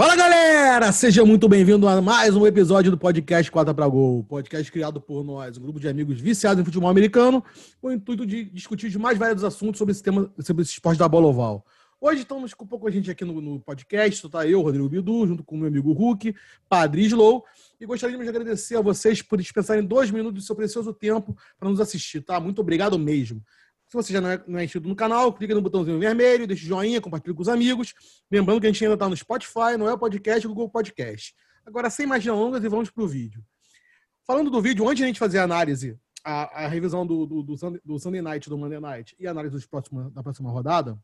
Fala galera, seja muito bem-vindo a mais um episódio do podcast Quarta para Gol, podcast criado por nós, um grupo de amigos viciados em futebol americano, com o intuito de discutir os mais variados assuntos sobre esse tema, sobre esse esporte da bola oval. Hoje estamos com um pouco a gente aqui no, no podcast, está eu, Rodrigo Bidu, junto com o meu amigo Hulk, Padre Slow, e gostaríamos de agradecer a vocês por dispensarem dois minutos do seu precioso tempo para nos assistir, tá? Muito obrigado mesmo. Se você já não é, não é inscrito no canal, clica no botãozinho vermelho, deixa joinha, compartilha com os amigos. Lembrando que a gente ainda está no Spotify, no El Podcast e Google Podcast. Agora, sem mais delongas, e vamos para o vídeo. Falando do vídeo, antes de a gente fazer a análise, a, a revisão do, do, do, Sunday, do Sunday Night, do Monday Night e a análise dos próximos, da próxima rodada,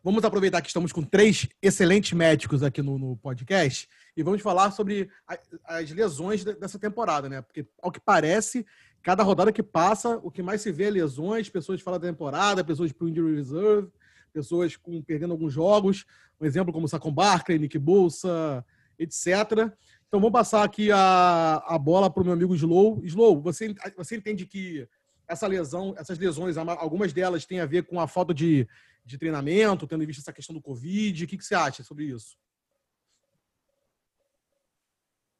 vamos aproveitar que estamos com três excelentes médicos aqui no, no podcast e vamos falar sobre a, as lesões dessa temporada, né? Porque, ao que parece, cada rodada que passa, o que mais se vê é lesões, pessoas fora da temporada, pessoas para o injury reserve, pessoas com, perdendo alguns jogos, um exemplo como Sacon Barkley, Nick Bolsa, etc. Então vamos passar aqui a, a bola para o meu amigo Slow. Slow, você, você entende que essa lesão, essas lesões, algumas delas têm a ver com a falta de, de treinamento, tendo em vista essa questão do Covid. O que, que você acha sobre isso?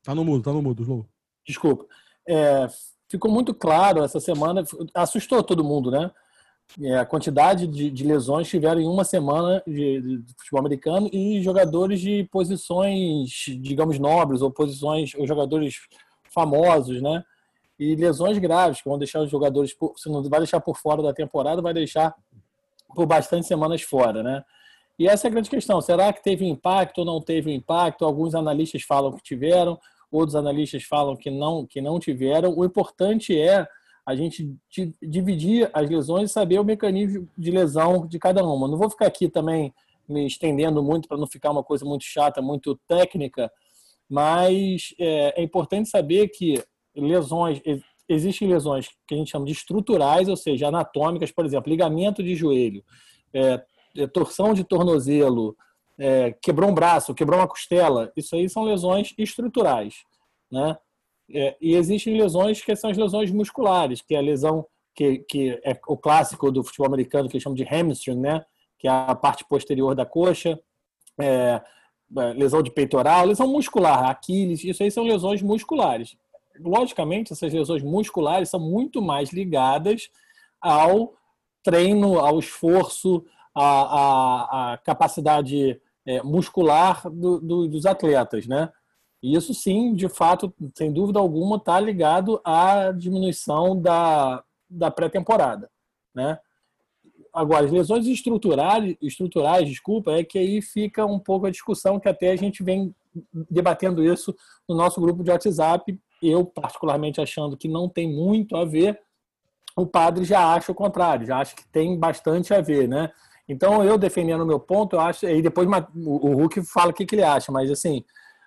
Tá no mudo, tá no mudo, Slow. Desculpa. É, ficou muito claro essa semana, assustou todo mundo, né? É, a quantidade de, de, lesões tiveram em uma semana de, de, futebol americano e jogadores de posições, digamos, nobres ou posições, ou jogadores famosos, né? E lesões graves, que vão deixar os jogadores, por, se não vai deixar por fora da temporada, vai deixar por bastante semanas fora, né? E essa é a grande questão. Será que teve impacto ou não teve impacto? Alguns analistas falam que tiveram, outros analistas falam que não, que não tiveram. O importante é a gente dividir as lesões e saber o mecanismo de lesão de cada uma. Não vou ficar aqui também me estendendo muito para não ficar uma coisa muito chata, muito técnica, mas é, é importante saber que lesões existem lesões que a gente chama de estruturais, ou seja, anatômicas, por exemplo, ligamento de joelho, é, é torção de tornozelo, é, quebrou um braço, quebrou uma costela, isso aí são lesões estruturais, né? É, e existem lesões que são as lesões musculares, que é a lesão que, que é o clássico do futebol americano que chamam de hamstring, né? Que é a parte posterior da coxa, é, é, lesão de peitoral, lesão muscular, Aquiles, isso aí são lesões musculares. Logicamente, essas lesões musculares são muito mais ligadas ao treino, ao esforço, à, à, à capacidade é, muscular do, do, dos atletas, né? Isso sim, de fato, sem dúvida alguma, está ligado à diminuição da, da pré-temporada, né? Agora, as lesões estruturais, estruturais, desculpa, é que aí fica um pouco a discussão que até a gente vem debatendo isso no nosso grupo de WhatsApp. Eu, particularmente, achando que não tem muito a ver, o padre já acha o contrário, já acha que tem bastante a ver, né? Então, eu defendendo o meu ponto, eu acho, e depois o Hulk fala o que, ele acha, mas assim,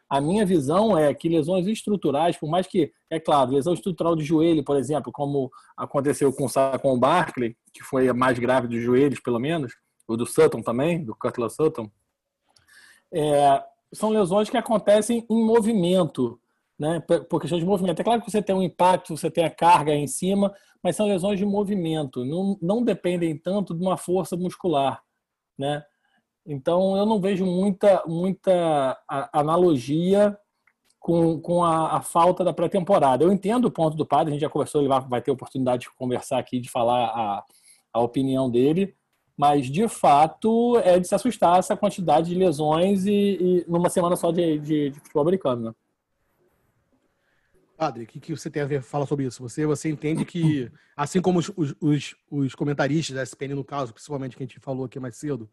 a minha visão é que lesões estruturais, por mais que, é claro, lesão estrutural de joelho, por exemplo, como aconteceu com com o Barkley, que foi a mais grave dos joelhos, pelo menos, ou do Sutton também, do Cutler Sutton, é, são lesões que acontecem em movimento, né, por questão de movimento. É claro que você tem um impacto, você tem a carga em cima, mas são lesões de movimento, não, não dependem tanto de uma força muscular, né? Então eu não vejo muita, muita analogia com, com a, a falta da pré-temporada. Eu entendo o ponto do padre, a gente já conversou, ele vai, vai ter oportunidade de conversar aqui, de falar a, a opinião dele, mas de fato é de se assustar essa quantidade de lesões e, e numa semana só de, de, de futebol americano. Né? Padre, o que, que você tem a ver fala sobre isso? Você, você entende que, assim como os, os, os comentaristas da SPN, no caso, principalmente que a gente falou aqui mais cedo,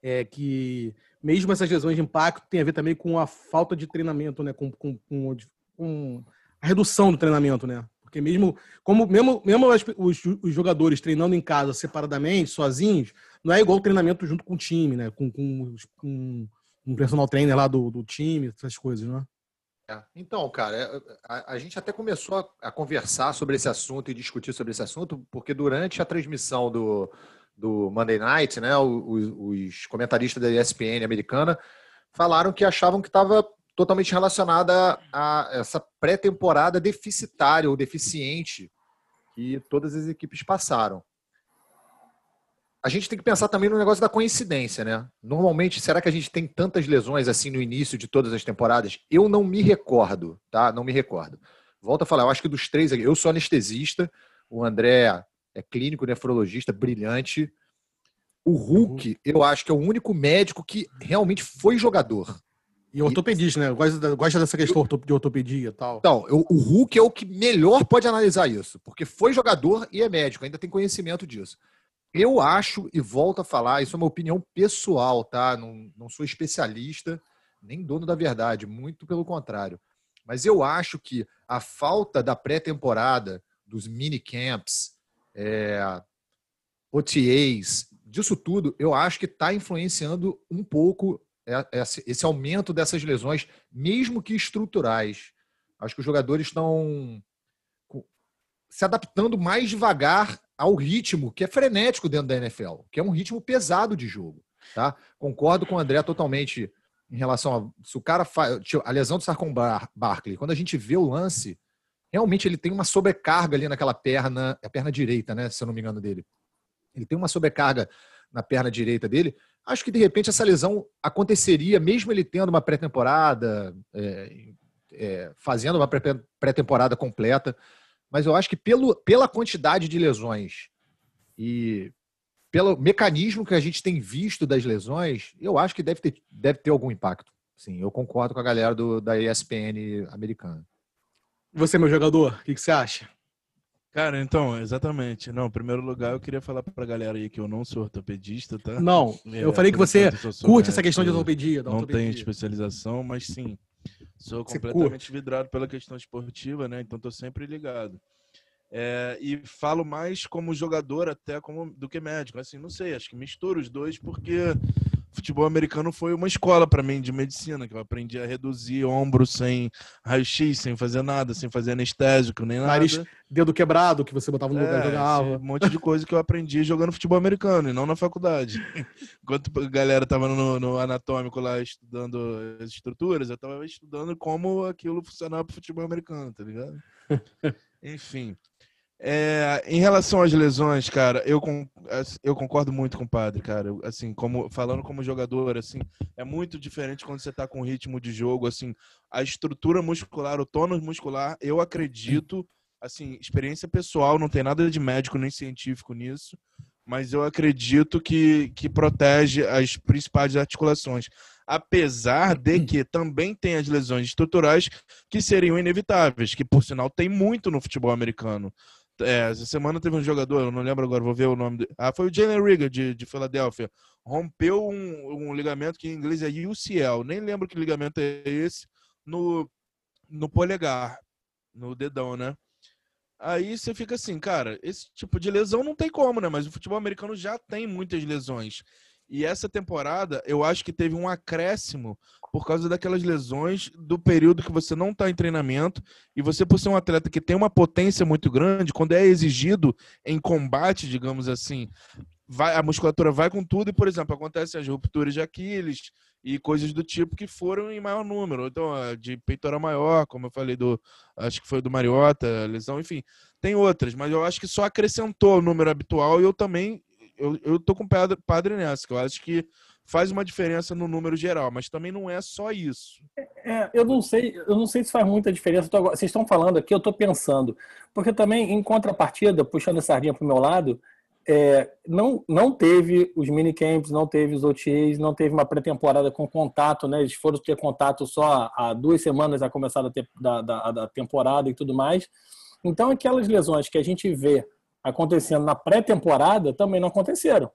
é que mesmo essas lesões de impacto tem a ver também com a falta de treinamento, né? Com, com, com, com a redução do treinamento, né? Porque mesmo, como, mesmo, mesmo os, os, jogadores treinando em casa separadamente, sozinhos, não é igual o treinamento junto com o time, né? Com, com, com um personal trainer lá do, do time, essas coisas, né? É. Então, cara, é, a, a, gente até começou a, a, conversar sobre esse assunto e discutir sobre esse assunto, porque durante a transmissão do, do Monday Night, né, os, os comentaristas da ESPN americana falaram que achavam que estava totalmente relacionada a essa pré-temporada deficitária ou deficiente que todas as equipes passaram. A gente tem que pensar também no negócio da coincidência, né? Normalmente, será que a gente tem tantas lesões assim no início de todas as temporadas? Eu não me recordo, tá? Não me recordo. Volto a falar, eu acho que dos três aqui, eu sou anestesista, o André é clínico, nefrologista, brilhante. O Hulk, eu acho que é o único médico que realmente foi jogador. E ortopedista, né? Gosta, dessa questão de ortopedia e tal. Então, o Hulk é o que melhor pode analisar isso, porque foi jogador e é médico, ainda tem conhecimento disso. Eu acho, e volto a falar, isso é uma opinião pessoal, tá? Não, não sou especialista, nem dono da verdade, muito pelo contrário. Mas eu acho que a falta da pré-temporada, dos minicamps, é, OTAs, disso tudo, eu acho que está influenciando um pouco esse aumento dessas lesões, mesmo que estruturais. Acho que os jogadores estão se adaptando mais devagar ao ritmo que é frenético dentro da NFL, que é um ritmo pesado de jogo. Tá? Concordo com o André totalmente em relação a se o cara faz a lesão do Sarcon Bar Barkley, quando a gente vê o lance, realmente ele tem uma sobrecarga ali naquela perna, é a perna direita, né, se eu não me engano dele. Ele tem uma sobrecarga na perna direita dele. Acho que de repente essa lesão aconteceria mesmo ele tendo uma pré-temporada, é, é, fazendo uma pré-temporada completa mas eu acho que pelo, pela quantidade de lesões e pelo mecanismo que a gente tem visto das lesões, eu acho que deve ter, deve ter algum impacto. Sim, eu concordo com a galera do, da ESPN americana. Você, meu jogador, o que, que você acha? Cara, então, exatamente. Não, em primeiro lugar, eu queria falar pra galera aí que eu não sou ortopedista, tá? Não, é, eu falei que você curte essa questão de ortopedia. Não ortopedia. tenho especialização, mas sim, Sou completamente vidrado pela questão esportiva, né? Então tô sempre ligado. É, e falo mais como jogador até como do que médico. Assim, não sei, acho que misturo os dois porque futebol americano foi uma escola para mim de medicina, que eu aprendi a reduzir ombro sem raio-x, sem fazer nada, sem fazer anestésico, nem nada. Nariz, dedo quebrado, que você botava no lugar é, e jogava. Um monte de coisa que eu aprendi jogando futebol americano e não na faculdade. Enquanto a galera tava no, no anatômico lá estudando as estruturas, eu tava estudando como aquilo funcionava pro futebol americano, tá ligado? Enfim. É, em relação às lesões, cara, eu, eu concordo muito com o padre, cara. Assim, como falando como jogador, assim, é muito diferente quando você tá com ritmo de jogo, assim, a estrutura muscular, o tônus muscular, eu acredito, assim, experiência pessoal, não tem nada de médico nem científico nisso, mas eu acredito que, que protege as principais articulações. Apesar de que também tem as lesões estruturais que seriam inevitáveis, que por sinal tem muito no futebol americano. É, essa semana teve um jogador, eu não lembro agora, vou ver o nome dele. Ah, foi o Jalen Rigger, de, de Filadélfia. Rompeu um, um, ligamento que em inglês é UCL. Nem lembro que ligamento é esse. No, no polegar, no dedão, né? Aí você fica assim, cara, esse tipo de lesão não tem como, né? Mas o futebol americano já tem muitas lesões. E essa temporada, eu acho que teve um acréscimo por causa daquelas lesões do período que você não está em treinamento e você, por ser um atleta que tem uma potência muito grande, quando é exigido em combate, digamos assim, vai, a musculatura vai com tudo e, por exemplo, acontecem as rupturas de Aquiles e coisas do tipo que foram em maior número. Então, de peitoral maior, como eu falei do, acho que foi do Mariota, lesão, enfim, tem outras, mas eu acho que só acrescentou o número habitual e eu também eu, eu tô com o padre, padre nessa, que eu acho que faz uma diferença no número geral, mas também não é só isso. É, eu não sei, eu não sei se faz muita diferença. Vocês estão falando aqui, eu estou pensando, porque também em contrapartida, puxando a sardinha para o meu lado, é, não, não teve os minicamps, não teve os OTAs, não teve uma pré-temporada com contato, né? Eles foram ter contato só há duas semanas a começar da, da, da, da temporada e tudo mais. Então, aquelas lesões que a gente vê acontecendo na pré-temporada também não aconteceram.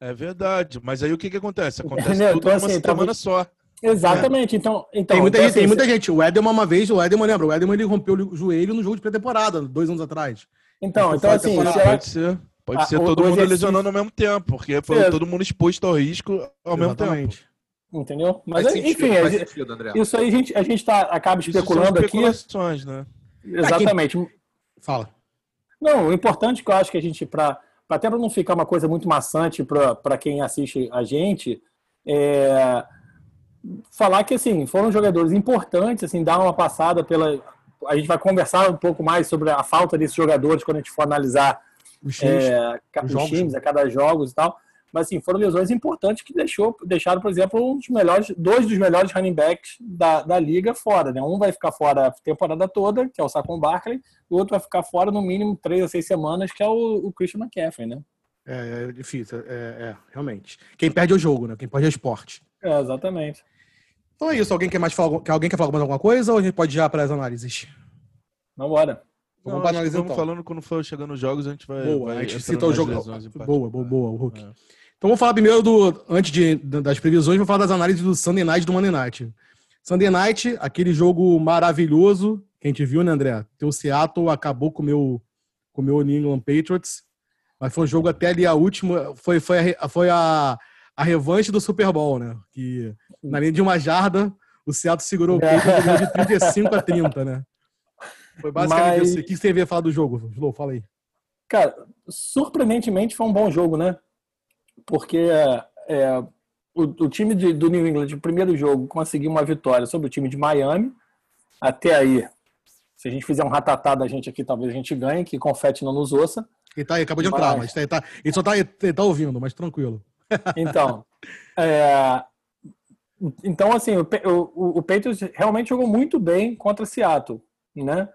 É verdade, mas aí o que, que acontece? Acontece Entendeu? tudo então, assim, semana tá... só. Exatamente, é. então, então. Tem muita, então, gente, assim, tem muita gente. O Edelman, uma vez, o Edelman lembra, o Edelman ele rompeu o joelho no jogo de pré-temporada, dois anos atrás. Então, então assim. Pode ser. Pode ah, ser todo mundo exercício... lesionando ao mesmo tempo, porque foi é. todo mundo exposto ao risco ao Exatamente. mesmo tempo. Entendeu? Mas, faz enfim, sentido, sentido, isso aí a gente, a gente tá, acaba especulando aqui. Né? Exatamente. Aqui... Fala. Não, o importante que eu acho que a gente, para até para não ficar uma coisa muito maçante para quem assiste a gente, é falar que assim foram jogadores importantes, assim, dar uma passada pela. A gente vai conversar um pouco mais sobre a falta desses jogadores quando a gente for analisar os times, é, os times a cada jogos e tal. Mas assim, foram lesões importantes que deixou, deixaram, por exemplo, um dos melhores, dois dos melhores running backs da, da liga fora. Né? Um vai ficar fora a temporada toda, que é o Saquon Barkley, e o outro vai ficar fora no mínimo três a seis semanas, que é o, o Christian McCaffrey, né? É, é difícil, é, é, realmente. Quem perde é o jogo, né? Quem perde é o esporte. É, exatamente. Então é isso. Alguém quer mais falar, alguém quer falar mais alguma coisa ou a gente pode ir já para as análises? Vambora. Vamos Não, analisar vamos então. falando quando for chegando os jogos, a gente vai. Boa, vai a gente cita o jogo. Boa, boa, boa, o Hulk. É. Então vamos falar primeiro do. Antes de, das previsões, vou falar das análises do Sunday Night e do Monday Night. Sunday Night, aquele jogo maravilhoso que a gente viu, né, André? Teu Seattle acabou com meu, o meu New England Patriots. Mas foi um jogo até ali a última. Foi, foi, a, foi a, a revanche do Super Bowl, né? Que na linha de uma jarda, o Seattle segurou o Patriots de 35 a 30, né? Foi basicamente Mas... isso. O que você veio falar do jogo, Slow? Fala aí. Cara, surpreendentemente foi um bom jogo, né? Porque é, o, o, time de, do New England, no primeiro jogo, conseguiu uma vitória sobre o time de Miami. Até aí, se a gente fizer um ratatá da gente aqui, talvez a gente ganhe, que confete não nos ouça. Ele, tá, ele acabou de mas... entrar, mas ele, tá, ele só tá, ele tá ouvindo, mas tranquilo. Então, é, então assim, o, o, o Patriots realmente jogou muito bem contra Seattle, né?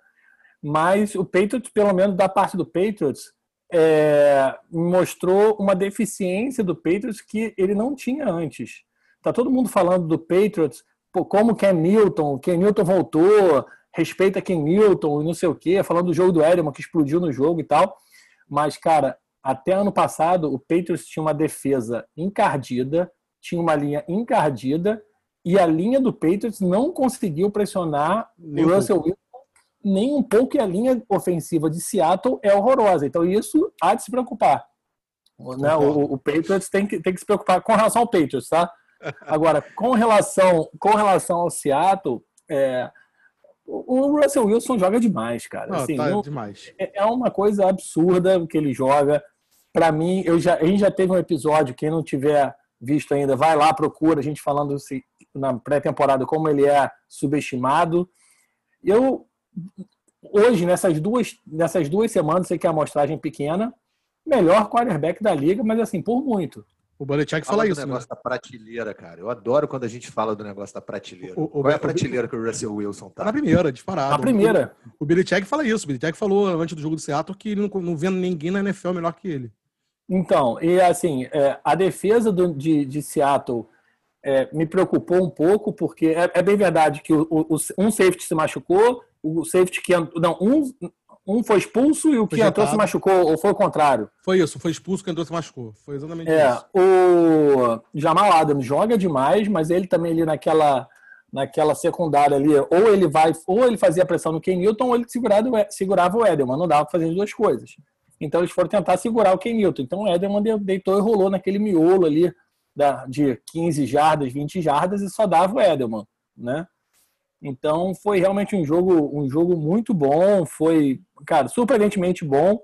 mas o Patriots, pelo menos da parte do Patriots, é, mostrou uma deficiência do Patriots que ele não tinha antes. Tá todo mundo falando do Patriots, pô, como Ken Newton, Ken Newton voltou, respeita Ken Newton e não sei o quê, falando do jogo do Edelman que explodiu no jogo e tal. Mas, cara, até ano passado o Patriots tinha uma defesa encardida, tinha uma linha encardida e a linha do Patriots não conseguiu pressionar o Russell Wilson nem um pouco e a linha ofensiva de Seattle é horrorosa. Então isso há de se preocupar. Né? O, o, Patriots tem que, tem que se preocupar com relação ao Patriots, tá? Agora, com relação, com relação ao Seattle, é, o Russell Wilson joga demais, cara. Não, assim, tá não, demais. É, é uma coisa absurda que ele joga. Para mim, eu já, a gente já teve um episódio, quem não tiver visto ainda, vai lá, procura a gente falando na pré-temporada como ele é subestimado. Eu hoje, nessas duas, nessas duas semanas, sei que é a amostragem pequena, melhor quarterback da liga, mas assim, por muito. O Belichick fala, fala isso, do negócio né? da prateleira, cara. Eu adoro quando a gente fala do negócio da prateleira. O, o, Qual é a prateleira o, que o Russell Wilson tá? Na primeira, disparado. Na primeira. O, o Belichick fala isso. O Belichick falou antes do jogo do Seattle que ele não, não vendo ninguém na NFL melhor que ele. Então, e assim, é, a defesa do, de, de Seattle é, me preocupou um pouco, porque é, é bem verdade que o, o, um safety se machucou, o safety que não um, um foi expulso e o que entrou se machucou, ou foi o contrário? Foi isso, foi expulso que entrou se machucou. Foi exatamente é, isso. O Jamal Adams joga demais, mas ele também ali naquela naquela secundária ali, ou ele vai, ou ele fazia pressão no Ken Newton, ou ele segurava, segurava o Edelman, não dava para fazer as duas coisas. Então eles foram tentar segurar o Ken Newton. Então o Edelman deitou e rolou naquele miolo ali da, de 15 jardas, 20 jardas e só dava o Edelman, né? Então foi realmente um jogo, um jogo muito bom, foi, cara, surpreendentemente bom.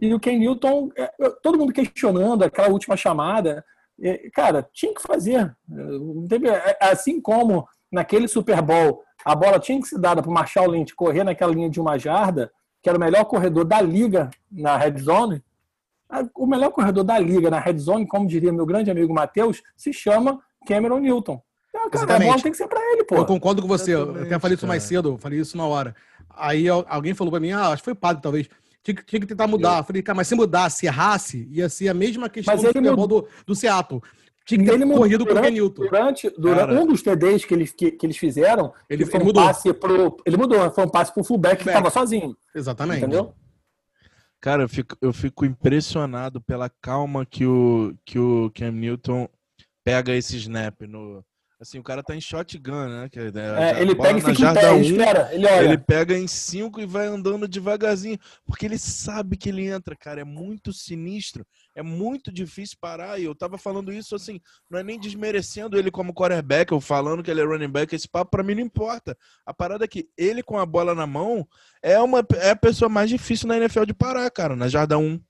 E o Ken Newton, é, todo mundo questionando aquela última chamada, é, cara, tinha que fazer. É, assim como naquele Super Bowl a bola tinha que ser dada para o Marshall Lynch correr naquela linha de uma jarda, que era o melhor corredor da liga na red zone. O melhor corredor da liga na red zone, como diria meu grande amigo Matheus, se chama Cameron Newton. Cara, Exatamente. a bola tem que ser pra ele, pô. Eu concordo com você. Eu até falei isso mais cedo, falei isso na hora. Aí alguém falou pra mim, ah, acho que foi padre, talvez. Tinha que, tinha que tentar mudar. Eu falei, cara, mas se mudar, se errasse, ia ser a mesma questão mas do futebol do, do Seattle. Tinha que ter corrido durante, pro Newton. Durante, durante um dos TDs que eles, que, que eles fizeram, ele, foi ele um mudou. passe pro. Ele mudou, foi um passe pro fullback que estava sozinho. Exatamente. Entendeu? Cara, eu fico, eu fico impressionado pela calma que o, que o Cam Newton pega esse snap no, Assim, o cara tá em shotgun, né? Que, né, é, ele pega e fica em pé, um, espera, ele olha. Ele pega em cinco e vai andando devagarzinho, porque ele sabe que ele entra, cara. É muito sinistro, é muito difícil parar. E eu tava falando isso assim, não é nem desmerecendo ele como quarterback ou falando que ele é running back. Esse papo pra mim não importa. A parada é que ele com a bola na mão é, uma, é a pessoa mais difícil na NFL de parar, cara, na jarda 1.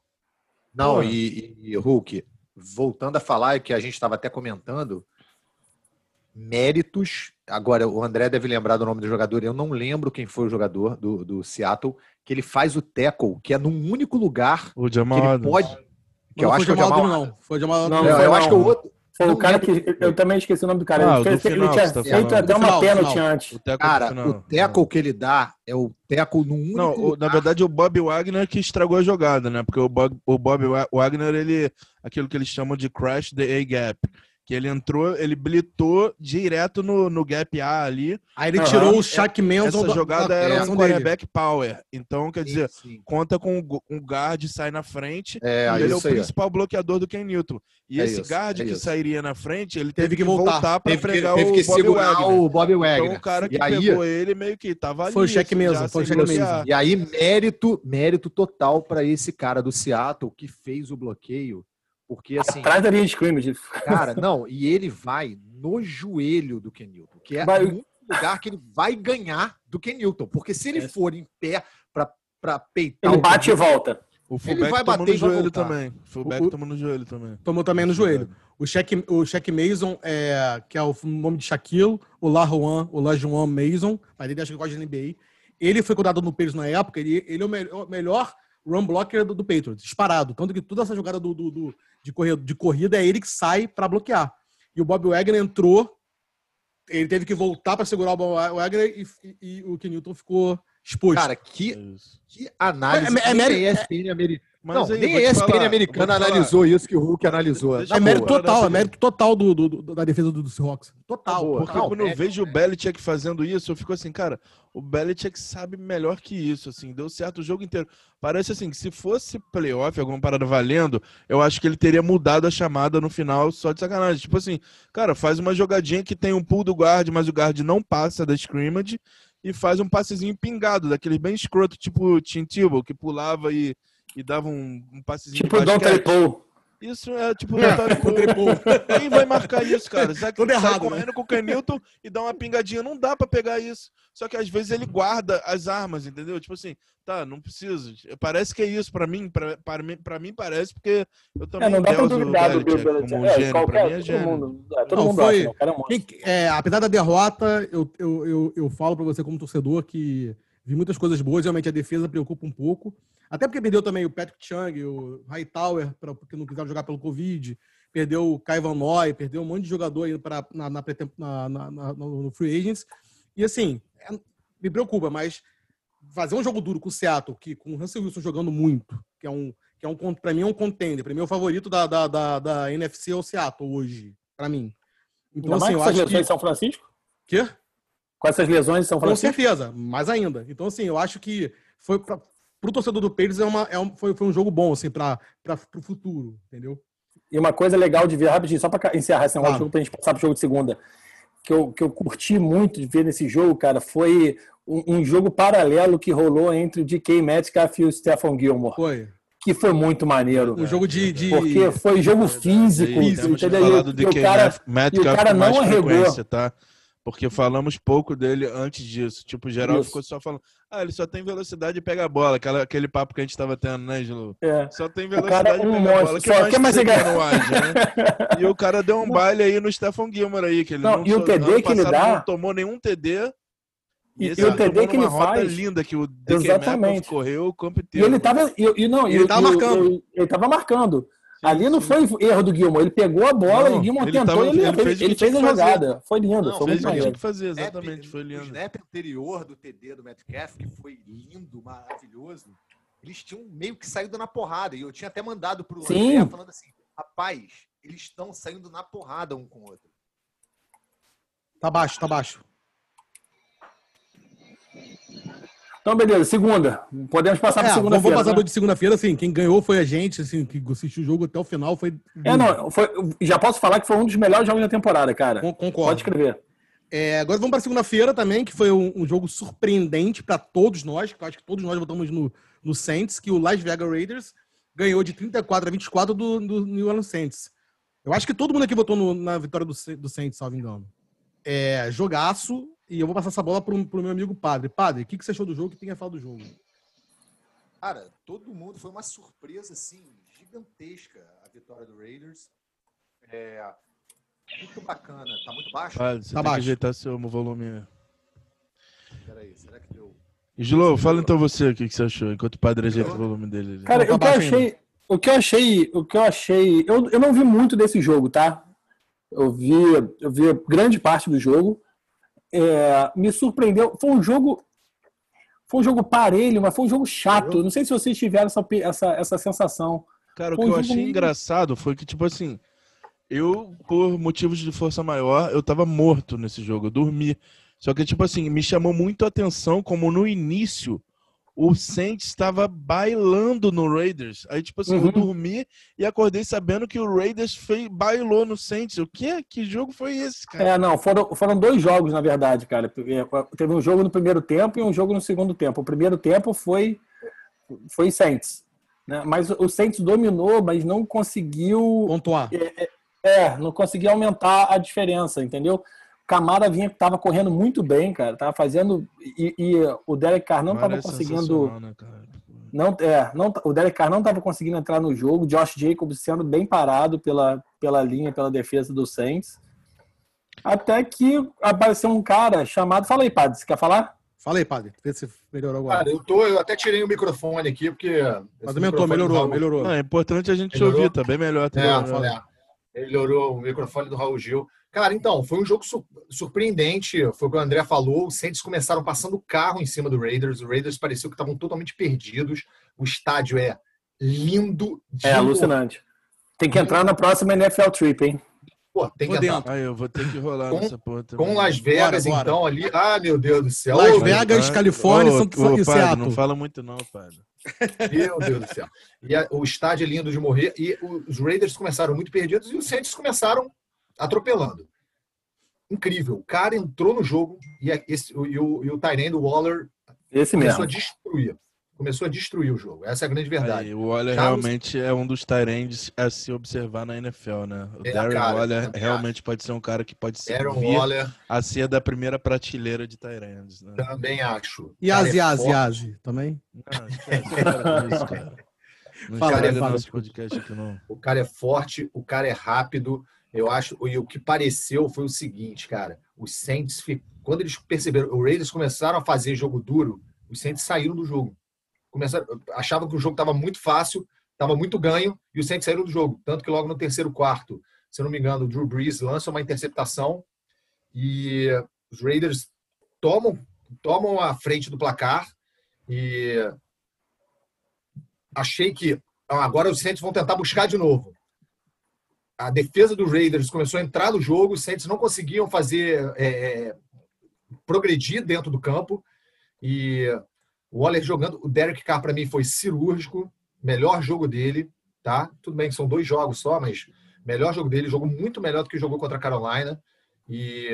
Não, e, e, Hulk, voltando a falar que a gente estava até comentando méritos. Agora, o André deve lembrar do nome do jogador, eu não lembro quem foi o jogador do, do Seattle, que ele faz o tackle, que é num único lugar o que ele pode, Que eu Não acho que foi é o Jamal Jamal. Não. Foi Jamal Não. Eu, acho que o outro. Foi o cara que. Eu também esqueci o nome do cara. Ah, ele, o fez- do ele final, tinha tá feito até uma final, pênalti final. antes. O teco Cara, final. o tackle que ele dá é o tackle no único. Não, o- na lugar- verdade o Bob Wagner que estragou a jogada, né? Porque o Bob, o Bob Wa- Wagner, ele. Aquilo que eles chamam de crash the A-gap. Que ele entrou, ele blitou direto no, no gap A ali. Aí ele Aham. tirou o Shaq Manson Essa da- jogada da era um dele. quarterback power. Então, quer dizer, Sim. conta com um gu- guard sai na frente. É, e ele é o aí. principal bloqueador do Ken Newton. E É esse isso, guard é que isso. sairia na frente, ele Teve teve, que que voltar. voltar, para Teve que, fregar teve o que Bob segurar Wagner. o Bob Wagner. Então o cara que aí- pegou ele meio que tava Foi o ali, Shaq assim, já foi o Shaq. E aí, mérito, mérito total para esse cara do Seattle que fez o bloqueio. Porque, assim, Atrás da linha de scrimmage. cara, não, e ele vai no joelho do Ken Newton, que é Vai- o único lugar que ele vai ganhar do Ken Newton. Porque se ele É. for em pé pra, pra peitar Ele bate e Newton, volta. O fullback vai tomou bater no e joelho também. O fullback O- tomou no joelho também. Tomou também no joelho. O Shaq, o Shaq Mason, é, que é o nome de Shaquille, o La Juan, o La Juan Mason, mas ele acha que gosta de NBA. Ele foi cuidado no Patriots na época, ele, ele é o melhor, o melhor run blocker do, do Patriots, disparado. Tanto que toda essa jogada do, do- do- de, corrida, de corrida é ele que sai pra bloquear. E o Bob Wagner entrou, ele teve que voltar pra segurar o Bob Wagner e, e- e o Ken Newton ficou exposto. Cara, É que, isso. que análise. É- é- é nem a mérito- ESPN americana. Mas Não, aí, nem vou a te ESPN falar, americana vou te falar. analisou isso que o Hulk analisou. Deixa é eu- mérito total, é mérito total do, do, do- da defesa do, do Seahawks. Total. boa. Porque Não, quando eu mérito, vejo o mérito. Belichick fazendo isso, eu fico assim, cara, o Belichick sabe melhor que isso, assim, deu certo o jogo inteiro. Parece assim, que se fosse playoff, alguma parada valendo, eu acho que ele teria mudado a chamada no final só de sacanagem. Tipo assim, cara, faz uma jogadinha que tem um pull do guard, mas o guard não passa da scrimmage e faz um passezinho pingado, daquele bem escroto, tipo Tim Tebow, que pulava e, e dava um, um passezinho Tipo o basquete. Paul. Isso é tipo Natal Quem vai marcar isso, cara? Zac Tudo sai errado, correndo com o Kenilton e dá uma pingadinha. Não dá pra pegar isso. Só que às vezes ele guarda as armas, entendeu? Tipo assim, tá, não preciso. Parece que é isso pra mim. Pra, pra, mim, pra mim parece, porque eu também É, não dá pra o duvidar do Bill Belichick um É, qualquer, mim é todo mundo, é, todo Não, mundo foi- acha, né? O cara é um monstro. É, apesar da derrota, eu, eu, eu, eu falo pra você como torcedor que vi muitas coisas boas, realmente a defesa preocupa um pouco. Até porque perdeu também o Patrick Chung, o Hightower, pra- porque não quiseram jogar pelo Covid. Perdeu o Kai Van Noy, perdeu um monte de jogador aí pra, na, na, na- na- no Free Agents. E assim, é- me preocupa, mas fazer um jogo duro com o Seattle, que, com o Russell Wilson jogando muito, que é um, que é um pra mim é um contender. Pra mim é o favorito da, da, da, da NFC é o Seattle hoje, pra mim. Então, Ainda assim, mais eu acho que... em São Francisco? Quê? Com essas lesões São Com Francisco? certeza, mais ainda. Então, assim, eu acho que foi pra, pro torcedor do Patriots é uma, é um, foi, foi um jogo bom, assim, pra, pro futuro, entendeu? E uma coisa legal de ver, rapidinho, só para encerrar esse negócio Claro. do jogo, pra gente passar pro jogo de segunda, que eu, que eu curti muito de ver nesse jogo, cara, foi um, um jogo paralelo que rolou entre o DK Metcalf e o Stephon Gilmore, Foi. que foi muito maneiro. Um jogo de. de... Porque foi jogo físico, que entendeu? E do o- e o cara, Metcalf e o cara com não arregou. tá? Porque falamos pouco dele antes disso. Tipo, o geral Isso. ficou só falando, ah, ele só tem velocidade e pega a bola. Aquela, aquele papo que a gente tava tendo, né, Gilo? é, Só tem cara velocidade é um e pega a bola. que Só- mais que mais no Wide, né? E o cara deu um baile aí no Stephon Gilmore aí, que ele Não, não, e o TD que ele dá- não tomou nenhum TD. E- e o TD que ele faz- linda que o DK Exatamente. Correu o campo E inteiro. ele tava. E, e não, Ele e- tava e o- marcando. e- Ele tava marcando. Ali não foi erro do Gilmore. Ele pegou a bola Não, e o Gilmore ele tentou tava- e ele, ele fez, o ele fez a jogada. Foi lindo, Não, foi Fez muito o que tinha maneiro. que fazer, snap- exatamente. Foi O lindo. snap anterior do TD do Metcalf, que foi lindo, maravilhoso, eles tinham meio que saído na porrada. E eu tinha até mandado pro. André falando assim: rapaz, eles estão saindo na porrada um com o outro. Tá baixo, tá baixo. Então, beleza, segunda. Podemos passar É, para vamos segunda-feira. passar né? de segunda-feira, assim. Quem ganhou foi a gente, assim, que assistiu o jogo até o final. Foi. É, não, foi, já posso falar que foi um dos melhores jogos da temporada, cara. Con- Pode Concordo. escrever. É, agora vamos para segunda-feira também, que foi um, um jogo surpreendente para todos nós, que eu acho que todos nós votamos no, no Saints, que o Las Vegas Raiders ganhou de 34 a 24 do, do New Orleans Saints. Eu acho que todo mundo aqui votou no- na vitória do, do Saints, salvo engano. É, jogaço, e eu vou passar essa bola pro, pro meu amigo Padre. Padre, o que, que você achou do jogo? O que tem a falar do jogo? Cara, todo mundo foi uma surpresa assim gigantesca a vitória do Raiders. É muito bacana. Tá muito baixo? Vale, você Tá tem que baixo. ajeitar seu volume. Peraí, será que deu? Slow, fala então você o que que você achou, enquanto o padre ajeita o volume dele. ali. Cara, tá o que eu ainda. achei. o que eu achei, o que eu achei, eu, eu não vi muito desse jogo, tá? Eu vi, eu vi grande parte do jogo. É, me surpreendeu. Foi um jogo, foi um jogo parelho, mas foi um jogo chato. Não sei se vocês tiveram essa, essa, essa sensação. Cara, o Foi que um eu achei muito- engraçado foi que, tipo assim, eu, por motivos de força maior, eu tava morto nesse jogo, eu dormi. Só que, tipo assim, me chamou muito a atenção como no início o Saints estava bailando no Raiders. Aí, tipo assim, eu Uhum. dormi e acordei sabendo que o Raiders fez, bailou no Saints. O quê? Que jogo foi esse, cara? É, não, foram, foram dois jogos, na verdade, cara. Porque Teve um jogo no primeiro tempo e um jogo no segundo tempo. O primeiro tempo foi, foi Saints. Né? Mas o Saints dominou, mas não conseguiu. Pontuar. É, não conseguiu aumentar a diferença, entendeu? Camara vinha, tava correndo muito bem, cara. Tava fazendo. E, e o Derek Carr não Cara, tava é conseguindo. né? Não, é, não, o Derek Carr não estava conseguindo entrar no jogo. Josh Jacobs sendo bem parado pela, pela linha, pela defesa do Saints. Até que apareceu um cara chamado. Fala aí, Padre, você quer falar? Fala aí, padre. Vê se melhorou agora. Cara, eu, tô, eu até tirei o microfone aqui, porque. Mas aumentou, melhorou, Raul- melhorou. Não, é importante a gente te Melhorou? ouvir, tá bem melhor. Tá É, melhor. Melhorou o microfone do Raul Gil. Cara, então, foi um jogo su- surpreendente. Foi o que o André falou. Os Saints começaram passando o carro em cima do Raiders. Os Raiders pareceu que estavam totalmente perdidos. O estádio é lindo. de É alucinante. Tem que entrar na próxima NFL Trip, hein? Pô, tem que entrar. Aí eu vou ter que rolar Com- nessa porra também. Com Las Vegas, Bora, bora. então, ali. Ah, meu Deus do céu. Las Vegas, Ah, Califórnia ô, São- ô, e padre, Seattle. Não fala muito não, padre. Meu Deus do céu. E a- o estádio é lindo de morrer. E os Raiders começaram muito perdidos e os Saints começaram atropelando. Incrível. O cara entrou no jogo e, esse, o- e o, e o Tyrande Waller Esse começou mesmo. a destruir. Começou a destruir o jogo. Essa é a grande verdade. Aí, o Waller Carlos- realmente é um dos Tyrands a se observar na NFL, né? O É, Darren cara, Waller também realmente pode ser um cara que pode ser Waller, a ser da primeira prateleira de Tyrands, né? também acho. E Yazi, é Yazi. Yazi também? Não, isso, cara. Fala, fala, podcast aqui, não. O cara é forte, o cara é rápido. Eu acho. E o que pareceu foi o seguinte, cara. Os Saints, quando eles perceberam, os Raiders começaram a fazer jogo duro, os Saints saíram do jogo. Começaram, achavam que o jogo estava muito fácil, estava muito ganho, e os Saints saíram do jogo. Tanto que logo no terceiro quarto, se não me engano, o Drew Brees lança uma interceptação e os Raiders tomam, tomam a frente do placar e achei que ah, agora os Saints vão tentar buscar de novo. A defesa do Raiders começou a entrar no jogo, os Saints não conseguiam fazer é, é, progredir dentro do campo e o Waller jogando, o Derek Carr para mim foi cirúrgico, melhor jogo dele, tá? Tudo bem que são dois jogos só, mas melhor jogo dele, jogou muito melhor do que jogou contra a Carolina e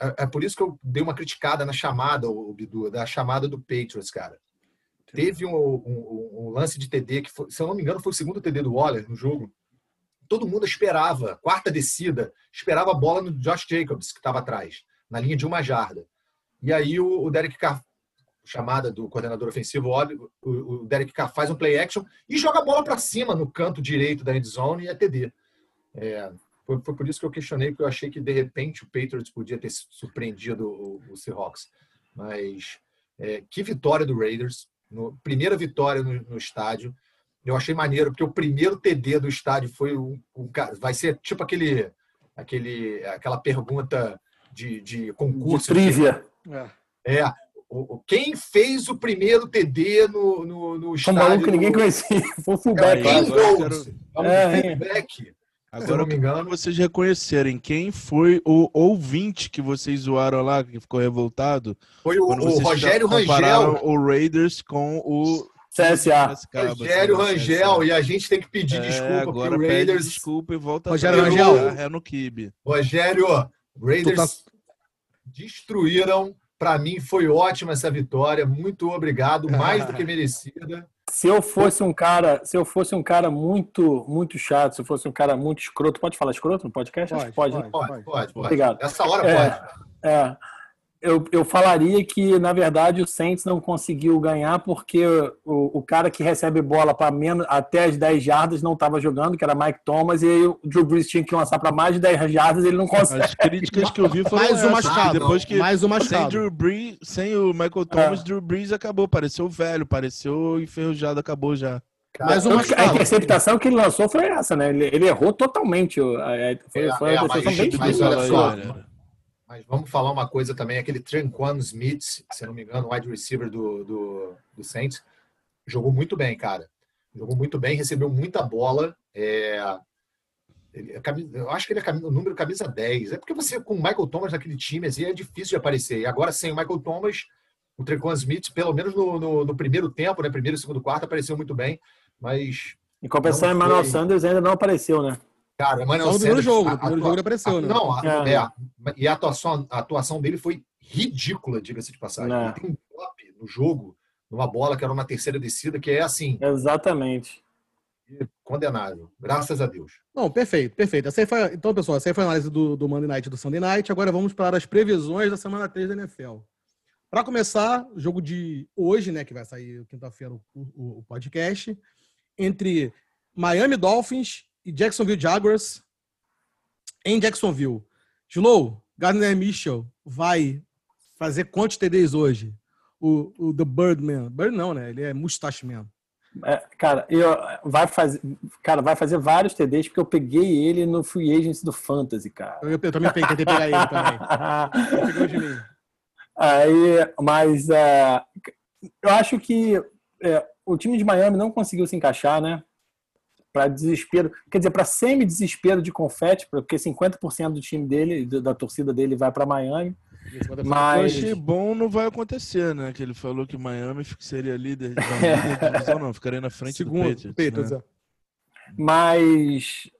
é, é por isso que eu dei uma criticada na chamada, o Bidu, da chamada do Patriots, cara. Teve um, um- um lance de TD que, foi, se eu não me engano, foi o segundo TD do Waller no jogo. Todo mundo esperava, quarta descida, esperava a bola no Josh Jacobs, que estava atrás, na linha de uma jarda. E aí o, o Derek Carr, chamada do coordenador ofensivo, olha, o, o Derek Carr faz um play action e joga a bola para cima no canto direito da end zone e é TD. É, foi, foi por isso que eu questionei, porque eu achei que de repente o Patriots podia ter surpreendido o, o Seahawks. Mas é, que vitória do Raiders, no, primeira vitória no, no estádio. Eu achei maneiro, porque o primeiro TD do estádio foi um, um vai ser tipo aquele, aquele aquela pergunta de, de De concurso. trivia. É. O, o- quem fez o primeiro TD no, no, no Foi um maluco estádio? que ninguém conhecia. Foi o É, fullback. É um É, fullback, se Agora não eu me quero engano. vocês reconhecerem quem foi o ouvinte que vocês zoaram lá, que ficou revoltado. Foi o, o Rogério Rangel. o Raiders com o CSA. Rogério Rangel, e a gente tem que pedir É, desculpa agora porque o pede Raiders. desculpa e volta Rogério Rangel. tá? É no Kibe. Rogério, Raiders Tu tá- destruíram. Para mim foi ótima essa vitória. Muito obrigado, mais do que merecida. Se eu fosse um cara, se eu fosse um cara muito, muito chato, se eu fosse um cara muito escroto, pode falar escroto no podcast? Acho que pode, né? Pode, pode, pode. Obrigado. Essa hora É. pode. É, eu, eu falaria que, na verdade, o Saints não conseguiu ganhar porque o, o cara que recebe bola para menos até as 10 jardas não estava jogando, que era Mike Thomas, e aí o Drew Brees tinha que lançar para mais de 10 jardas ele não consegue. As críticas que eu vi foram Mais um que depois que Mais um sem. Drew Brees, sem o Michael Thomas, Drew Brees acabou, pareceu velho, pareceu enferrujado, acabou já. Mais uma a interceptação que ele lançou foi essa, né? Ele, ele errou totalmente. a- a- Foi, É, foi é, uma mas- decisão bem mas difícil. olha só. Mas vamos falar uma coisa também, aquele Tranquan Smith, se não me engano, wide receiver do, do, do Saints, jogou muito bem, cara. Jogou muito bem, recebeu muita bola. É, ele eu acho que ele é o número camisa 10. É porque você, com o Michael Thomas naquele time, assim, é difícil de aparecer. E agora, sem o Michael Thomas, o Trequan Smith, pelo menos no, no, no primeiro tempo, né, primeiro e segundo quarto, apareceu muito bem. Mas, Em compensação, Não Emmanuel. Sanders ainda não apareceu, né? Cara, mano, Só no primeiro jogo. No primeiro jogo ele apareceu, né? Não, a- É. é. E a atuação, a atuação dele foi ridícula, diga-se de passagem. É. Ele tem um drop no jogo, numa bola que era uma terceira descida, que é assim, Exatamente. condenável. Graças a Deus. Não, perfeito, perfeito. Essa foi, então, pessoal, essa aí foi a análise do, do Monday Night e do Sunday Night. Agora vamos para as previsões da semana 3 da NFL. Para começar, o jogo de hoje, né, que vai sair quinta-feira o, o- o podcast, entre Miami Dolphins e Jacksonville Jaguars em Jacksonville. Slow, Gardner Mitchell vai fazer quantos TDs hoje? O, o The Birdman. Bird não, né? Ele é Mustache Man. É, cara, eu, vai fazer, cara, vai fazer vários TDs porque eu peguei ele no free agency do Fantasy, cara. Eu, eu também tentei pegar ele também. Pegou de mim. Aí, mas é, eu acho que é, o time de Miami não conseguiu se encaixar, né? Para desespero, quer dizer, para semi-desespero de confete, porque 50% do time dele, da torcida dele, vai para Miami. Vai Eu Mas achei bom, não vai acontecer, né? Que ele falou que Miami seria líder da divisão, não. Ficaria na frente Segundo, do Patriots. Patriots, né? é. Mas.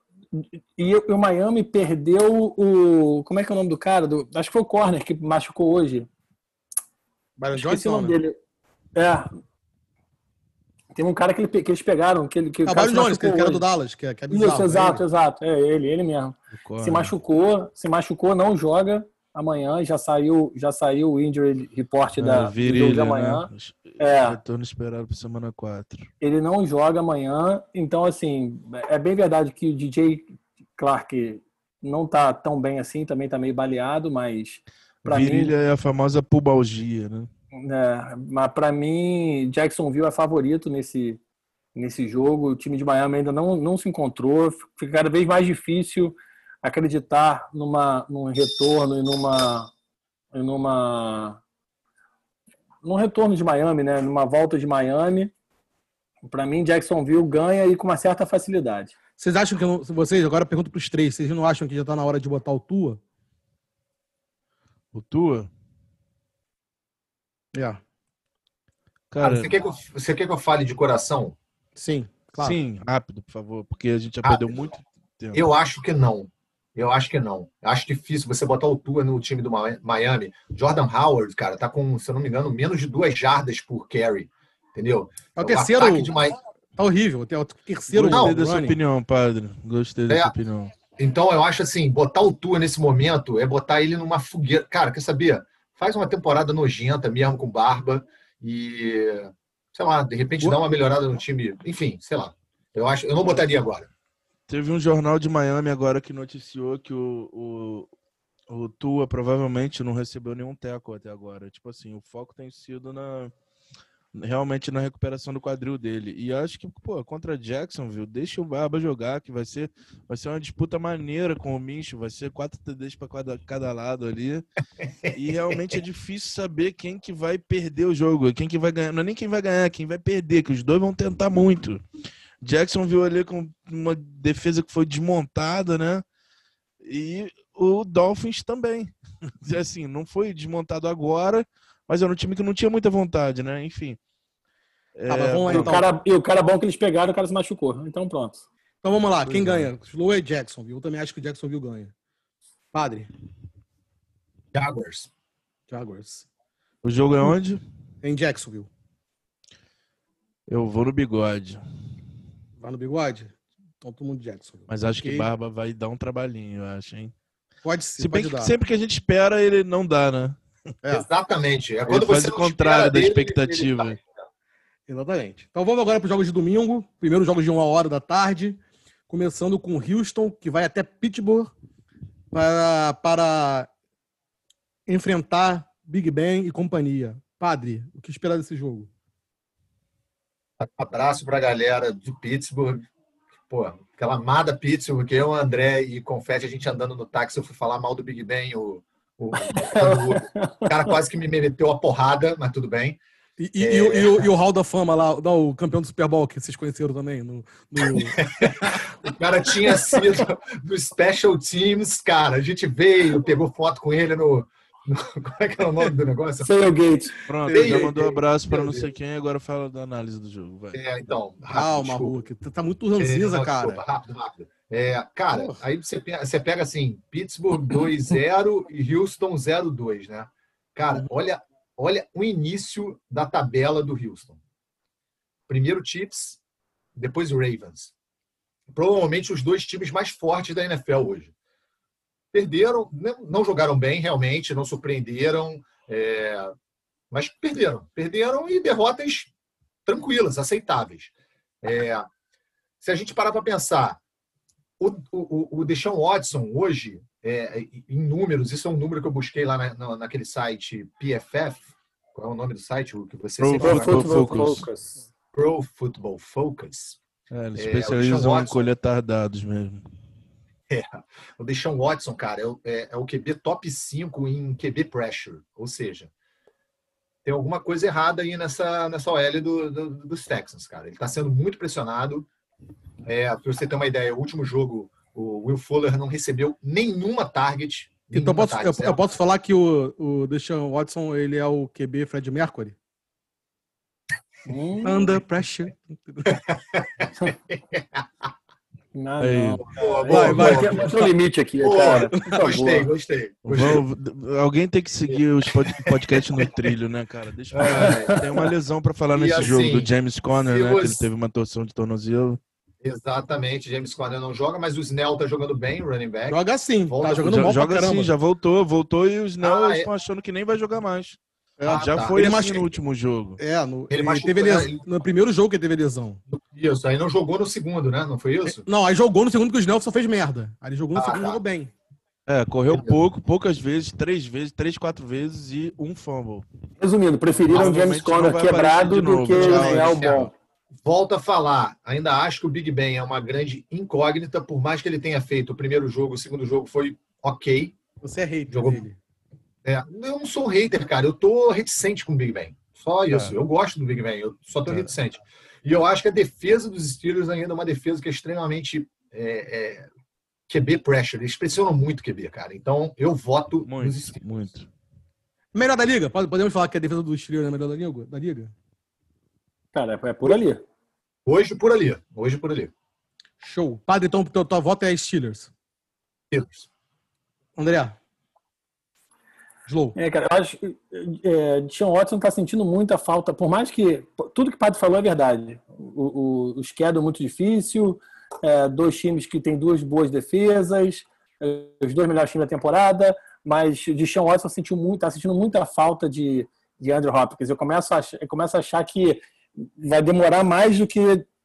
E o Miami perdeu o. Como é que é o nome do cara? Do, acho que foi o Corner que machucou hoje. Byron Esqueci o Johnson, nome né? dele. É. Tem um cara que, ele, que eles pegaram. Que, ele, que o Ah, Byron se Jones, que, era do Dallas, que, é- que é bizarro. Isso, é exato, ele. exato. É ele, ele mesmo. O. Se machucou, se machucou, não joga amanhã. Já saiu, já saiu o injury report É, da, do jogo de virilha, amanhã. né? É. Retorno esperado para semana 4. ele não joga amanhã. Então, assim, é bem verdade que o DJ Clark não tá tão bem assim, também tá meio baleado, mas para mim, Virilha é a famosa pubalgia, né? É, mas para mim, Jacksonville é favorito nesse nesse jogo. O time de Miami ainda não, não se encontrou. Fica cada vez mais difícil acreditar numa num retorno e numa e numa num retorno de Miami, né? Numa volta de Miami. Para mim, Jacksonville ganha e com uma certa facilidade. Vocês acham que. não- Vocês, agora eu pergunto pros três, vocês não acham que já tá na hora de botar o Tua? O Tua? É. Cara, você, quer que eu, você quer que eu fale de coração? Sim, claro. sim, rápido, por favor, porque a gente já Rápido. perdeu muito tempo. Eu acho que não. Eu acho que não. Eu acho difícil você botar o Tua no time do Mi- Miami. Jordan Howard, cara, tá com, se eu não me engano, menos de duas jardas por carry. Entendeu? É o terceiro. de Mi- Tá horrível. É o terceiro Não, Gostei dessa running. opinião, padre. Gostei dessa É. opinião. Então, eu acho assim, botar o Tua nesse momento é botar ele numa fogueira. Cara, quer saber? Faz uma temporada nojenta mesmo com barba e, sei lá, de repente dá uma melhorada no time. Enfim, sei lá. Eu acho, eu não botaria agora. Teve um jornal de Miami agora que noticiou que o, o, o Tua provavelmente não recebeu nenhum teco até agora. Tipo assim, o foco tem sido na realmente na recuperação do quadril dele. E acho que, pô, contra Jacksonville, deixa o Barba jogar, que vai ser, vai ser uma disputa maneira com o Mincho, vai ser quatro TDs para cada, cada lado ali. E realmente é difícil saber quem que vai perder o jogo, quem que vai ganhar, não é nem quem vai ganhar, quem vai perder, que os dois vão tentar muito. Jacksonville ali com uma defesa que foi desmontada, né? E o Dolphins também. Assim, não foi desmontado agora, mas era um time que não tinha muita vontade, né? Enfim. Tá, mas vamos lá E o, então. cara, e o cara bom que eles pegaram, o cara se machucou. Então pronto. Então vamos lá, quem é. ganha? Slow é Jacksonville. Eu também acho que o Jacksonville ganha. Padre, Jaguars. Jaguars. O jogo é onde? Em Jacksonville. Eu vou no bigode. Vai no bigode? Então todo mundo Jacksonville. Mas acho Ok. que Barba vai dar um trabalhinho, eu acho, hein? Pode ser, Se bem pode que dar. sempre que a gente espera, ele não dá, né? É, Exatamente. É Ele quando faz você o não contrário da dele, expectativa. ele- ele exatamente. Então vamos agora para os jogos de domingo. Primeiro jogos de uma hora da tarde. Começando com Houston, que vai até Pittsburgh para, para enfrentar Big Ben e companhia. Padre, o que esperar desse jogo? Abraço para a galera de Pittsburgh. Pô, aquela amada Pittsburgh, que eu, André e Confete, a gente andando no táxi, eu fui falar mal do Big Ben, o, o, o, o cara quase que me meteu a porrada, mas tudo bem. E, e, é... e, o, e, o, e, o, Hall da Fama lá, não, o campeão do Super Bowl que vocês conheceram também. No, no... o cara tinha sido do Special Teams, cara. A gente veio, pegou foto com ele no, Como é que é o nome do negócio? Tailgate. Pronto, Tailgate. já mandou um abraço para não sei quem, agora fala da análise do jogo. Vai. É, então. Calma, Hulk. Tá muito ranzinza, é, cara. Desculpa, rápido, rápido. É, cara, Porra. aí você pega, você pega assim, Pittsburgh 2-0 e Houston 0-2, né? Cara, olha, olha o início da tabela do Houston. Primeiro Chiefs, depois Ravens. Provavelmente os dois times mais fortes da NFL hoje perderam, não jogaram bem realmente, não surpreenderam, é, mas perderam. Perderam e derrotas tranquilas, aceitáveis. É, se a gente parar para pensar, o, o, o Deshaun Watson hoje, é, em números, isso é um número que eu busquei lá na, naquele site PFF, qual é o nome do site que você Pro, Pro Football Focus. Focus. Pro Football Focus. É, eles é, especializam em coletar dados mesmo. É, o Deshaun Watson, cara, é, é, é, o QB top 5 em QB pressure. Ou seja, tem alguma coisa errada aí nessa, nessa OL do, do, dos Texans, cara. Ele está sendo muito pressionado. É, para você ter uma ideia, o último jogo, o Will Fuller não recebeu nenhuma target. Nenhuma então posso, target, eu, eu, posso falar que o, o Deshaun Watson ele é o QB Fred Mercury? Hum. Under pressure. Não, não. Boa, boa, vai, vai. Tem um limite aqui, boa. cara. Gostei, gostei. gostei. alguém tem que seguir os podcasts no trilho, né, cara? Deixa eu é. Tem uma lesão para falar e nesse assim, jogo do James Conner, né? Você... Que ele teve uma torção de tornozelo. Exatamente, James Conner não joga, mas o Snell tá jogando bem, running back. Joga sim, Volta tá jogando mal Joga sim, já voltou, voltou e o Snell ah, estão é... achando que nem vai jogar mais. Ah, já tá. foi ele assim no último jogo. É, no, ele, ele teve lesão, no primeiro jogo que ele teve lesão. Isso, aí não jogou no segundo, né? Não foi isso? Não, aí jogou no segundo que o Snell só fez merda. Aí ele jogou no ah, segundo e tá. jogou bem. É, correu pouco, poucas vezes, três vezes, três, quatro vezes e um fumble. Resumindo, preferiram o James Conner quebrado do que o Snell bom. Volta a falar, ainda acho que o Big Ben é uma grande incógnita, por mais que ele tenha feito o primeiro jogo, o segundo jogo foi ok. Você é hater jogou... dele. É, eu não sou um hater, cara. Eu tô reticente com o Big Ben. Só é. isso. É. Eu gosto do Big Ben. Eu só tô é. reticente. E eu acho que a defesa dos Steelers ainda é uma defesa que é extremamente é, é QB pressure. Eles pressionam muito QB, cara. Então eu voto muito, nos Steelers. Muito. Melhor da liga? Podemos falar que a defesa dos Steelers é a melhor da liga? Da liga? Cara, é por ali. Hoje por ali. Hoje por ali. Show. Padre, então tua, tua voto é Steelers. Steelers. André? Slow. É, cara, eu acho que é, Sean Watson está sentindo muita falta, por mais que tudo que o Padre falou é verdade. O, o, o schedule é muito difícil, é, dois times que têm duas boas defesas, é, os dois melhores times da temporada, mas de Sean Watson sentiu muito, está sentindo muita falta de, de Andrew Hopkins. Eu começo, a eu começo a achar que vai demorar mais do que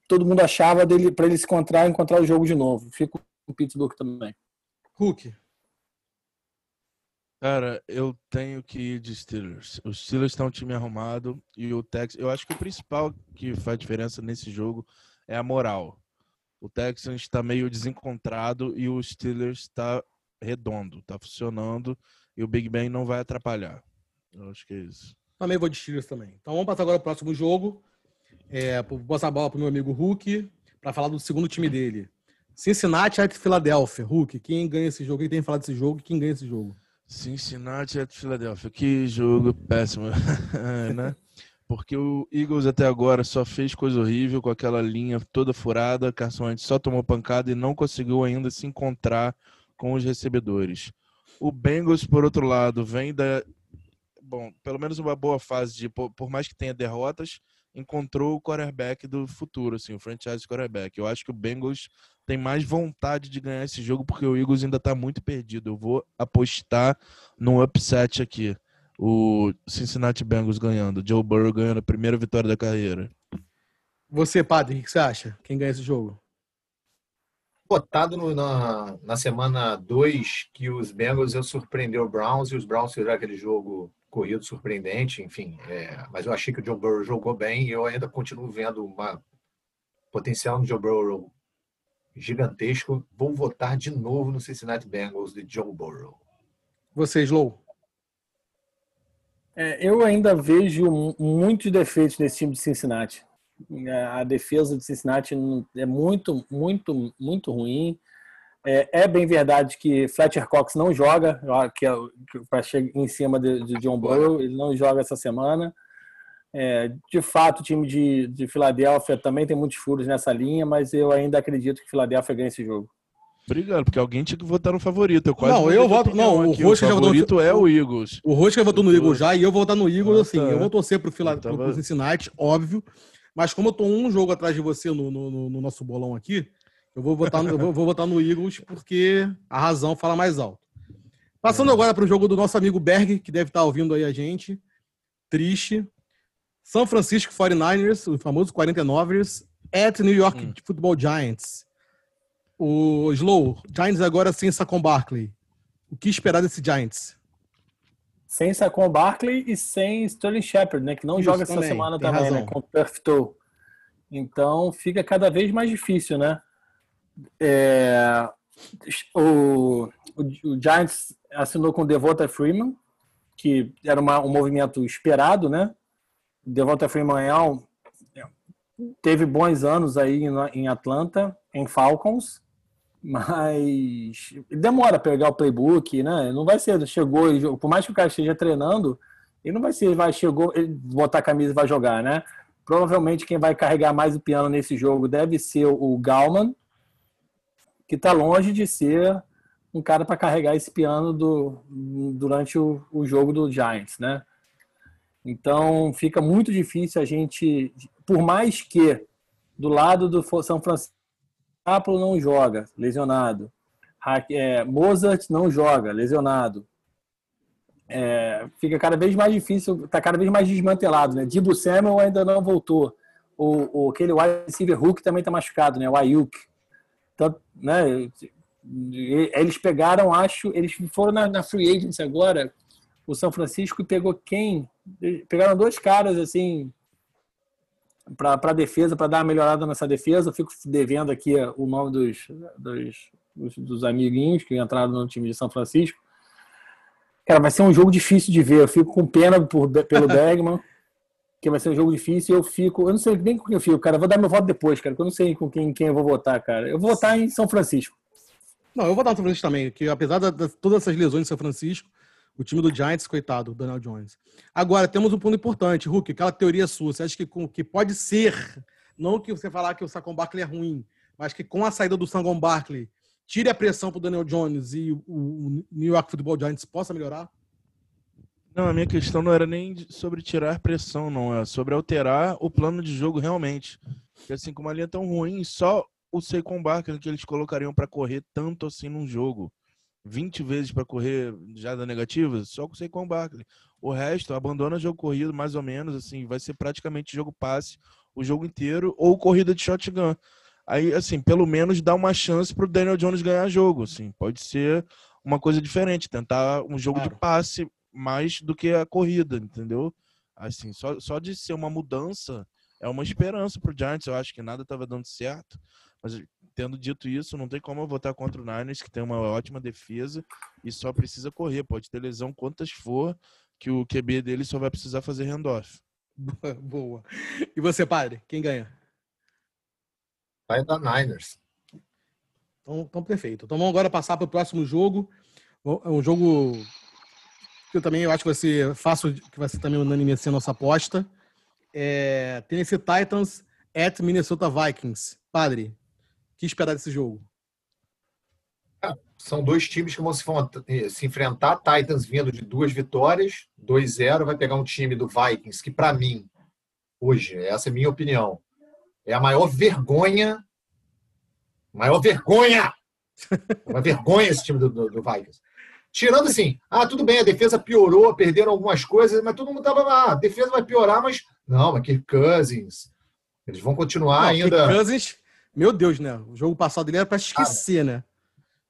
todo mundo achava dele para ele se encontrar encontrar o jogo de novo. Fico com o Pittsburgh também. Hulk. Cara, eu tenho que ir de Steelers. Os Steelers estão um time arrumado e o Texas. Eu acho que o principal que faz diferença nesse jogo é a moral. O Texans está meio desencontrado e o Steelers está redondo, está funcionando e o Big Ben não vai atrapalhar. Eu acho que é isso. Também vou de Steelers também. Então vamos passar agora para o próximo jogo. É, passar a bola para o meu amigo Hulk para falar do segundo time dele. Cincinnati e Filadélfia. Hulk, quem ganha esse jogo? Quem tem que falar desse jogo? Quem ganha esse jogo? Cincinnati e Philadelphia. Que jogo péssimo, né? Porque o Eagles até agora só fez coisa horrível com aquela linha toda furada. Carson Wentz só tomou pancada e não conseguiu ainda se encontrar com os recebedores. O Bengals, por outro lado, vem da. Bom, pelo menos uma boa fase de. Por mais que tenha derrotas, encontrou o quarterback do futuro, assim, o franchise quarterback. Eu acho que o Bengals tem mais vontade de ganhar esse jogo porque o Eagles ainda está muito perdido. Eu vou apostar no upset aqui. O Cincinnati Bengals ganhando, Joe Burrow ganhando a primeira vitória da carreira. Você, Padre, o que você acha? Quem ganha esse jogo? Botado no, na, na semana 2 que os Bengals eu surpreendeu o Browns e os Browns fizeram aquele jogo corrido surpreendente, enfim. É, mas eu achei que o Joe Burrow jogou bem e eu ainda continuo vendo uma potencial no Joe Burrow gigantesco. Vou votar de novo no Cincinnati Bengals de Joe Burrow. Vocês, Lou? É, eu ainda vejo muitos defeitos nesse time de Cincinnati. A defesa de Cincinnati é muito, muito, muito ruim. É, é bem verdade que Fletcher Cox não joga, que é, para chegar em cima de, de John Burrow, ele não joga essa semana. É, de fato, o time de, de Filadélfia também tem muitos furos nessa linha, mas eu ainda acredito que Filadélfia ganha esse jogo. Obrigado, porque alguém tinha que votar no favorito. Eu quase não, eu voto. Não, o Rosca já votou. O favorito é o Eagles. O Rosca votou no Eagles já e eu vou votar no Eagles, ah, assim. Tá. Eu vou torcer pro, Fila, tava... pro Cincinnati, óbvio. Mas como eu tô um jogo atrás de você no, no, no nosso bolão aqui, eu vou votar no, eu vou, no Eagles porque a razão fala mais alto. Passando é. agora para o jogo do nosso amigo Berg, que deve estar ouvindo aí a gente. Triste. São Francisco 49ers, o famoso 49ers, at New York hum. Football Giants. O Slow, Giants agora sem Saquon Barkley. O que esperar desse Giants? Sem Saquon Barkley e sem Sterling Shepard, né? Que não Isso joga também, essa semana também, né, razão. né? Com o Então fica cada vez mais difícil, né? É, o, o, Giants assinou com Devonta Freeman, que era uma, um movimento esperado, né? Devonta Freeman é um, teve bons anos aí em Atlanta, em Falcons, mas demora a pegar o playbook, né? Não vai ser, chegou, por mais que o cara esteja treinando, ele não vai ser, vai chegou, botar a camisa e vai jogar, né? Provavelmente quem vai carregar mais o piano nesse jogo deve ser o Galman, que está longe de ser um cara para carregar esse piano do, durante o, o jogo do Giants, né? Então fica muito difícil a gente, por mais que do lado do São Francisco Apple não joga, lesionado. É, Mozart não joga, lesionado. É, fica cada vez mais difícil, está cada vez mais desmantelado, né? Dibu Samuel ainda não voltou. O, o aquele wide receiver Hulk também está machucado, né? O Ayuk. Então, né? Eles pegaram, acho, eles foram na, na free agency agora, o São Francisco e pegou quem? Pegaram dois caras assim para a defesa, para dar uma melhorada nessa defesa. Eu fico devendo aqui o nome dos, dos, dos, dos, amiguinhos que entraram no time de São Francisco. Cara, vai ser um jogo difícil de ver. Eu fico com pena por, pelo Bergman, que vai ser um jogo difícil. Eu fico, eu não sei nem com quem eu fico, cara. Eu vou dar meu voto depois, cara, eu não sei com quem, quem eu vou votar, cara. Eu vou votar em São Francisco. Não, eu vou votar em São Francisco também, que apesar de, todas essas lesões em São Francisco, o time do Giants, coitado, o Daniel Jones. Agora, temos um ponto importante, Hulk, aquela teoria sua. Você acha que, que pode ser, não que você falar que o Saquon Barkley é ruim, mas que com a saída do Saquon Barkley, tire a pressão para o Daniel Jones e o New York Football Giants possa melhorar? Não, a minha questão não era nem sobre tirar pressão, não. É sobre alterar o plano de jogo realmente. Porque assim, com uma linha tão ruim, só o Saquon Barkley que eles colocariam para correr tanto assim num jogo. 20 vezes para correr já da negativa, só com o Saquon Barkley. O resto, abandona jogo corrido, mais ou menos, assim, vai ser praticamente jogo passe o jogo inteiro, ou corrida de shotgun. Aí, assim, pelo menos dá uma chance para o Daniel Jones ganhar jogo, assim, pode ser uma coisa diferente, tentar um jogo claro. de passe mais do que a corrida, entendeu? Assim, só, só de ser uma mudança é uma esperança para o Giants, eu acho que nada estava dando certo, mas tendo dito isso, não tem como eu votar contra o Niners, que tem uma ótima defesa e só precisa correr. Pode ter lesão quantas for, que o QB dele só vai precisar fazer handoff. Boa. E você, padre? Quem ganha? Vai da Niners. Então, então, perfeito. Então vamos agora passar para o próximo jogo. É um jogo eu também eu acho que vai ser fácil, que vai ser também unânime assim, a nossa aposta. É Tennessee Titans at Minnesota Vikings. Padre, que esperar desse jogo? Ah, são dois times que vão se, se enfrentar. Titans vindo de duas vitórias, 2-0. Vai pegar um time do Vikings, que para mim, hoje, essa é minha opinião, é a maior vergonha. Maior vergonha! Uma vergonha esse time do, do, do, Vikings. Tirando assim, ah, tudo bem, a defesa piorou, perderam algumas coisas, mas todo mundo tava lá, ah, a defesa vai piorar, mas não, mas Kirk Cousins, eles vão continuar não, ainda. Kirk Cousins meu Deus, né? O jogo passado dele era para esquecer, cara, né?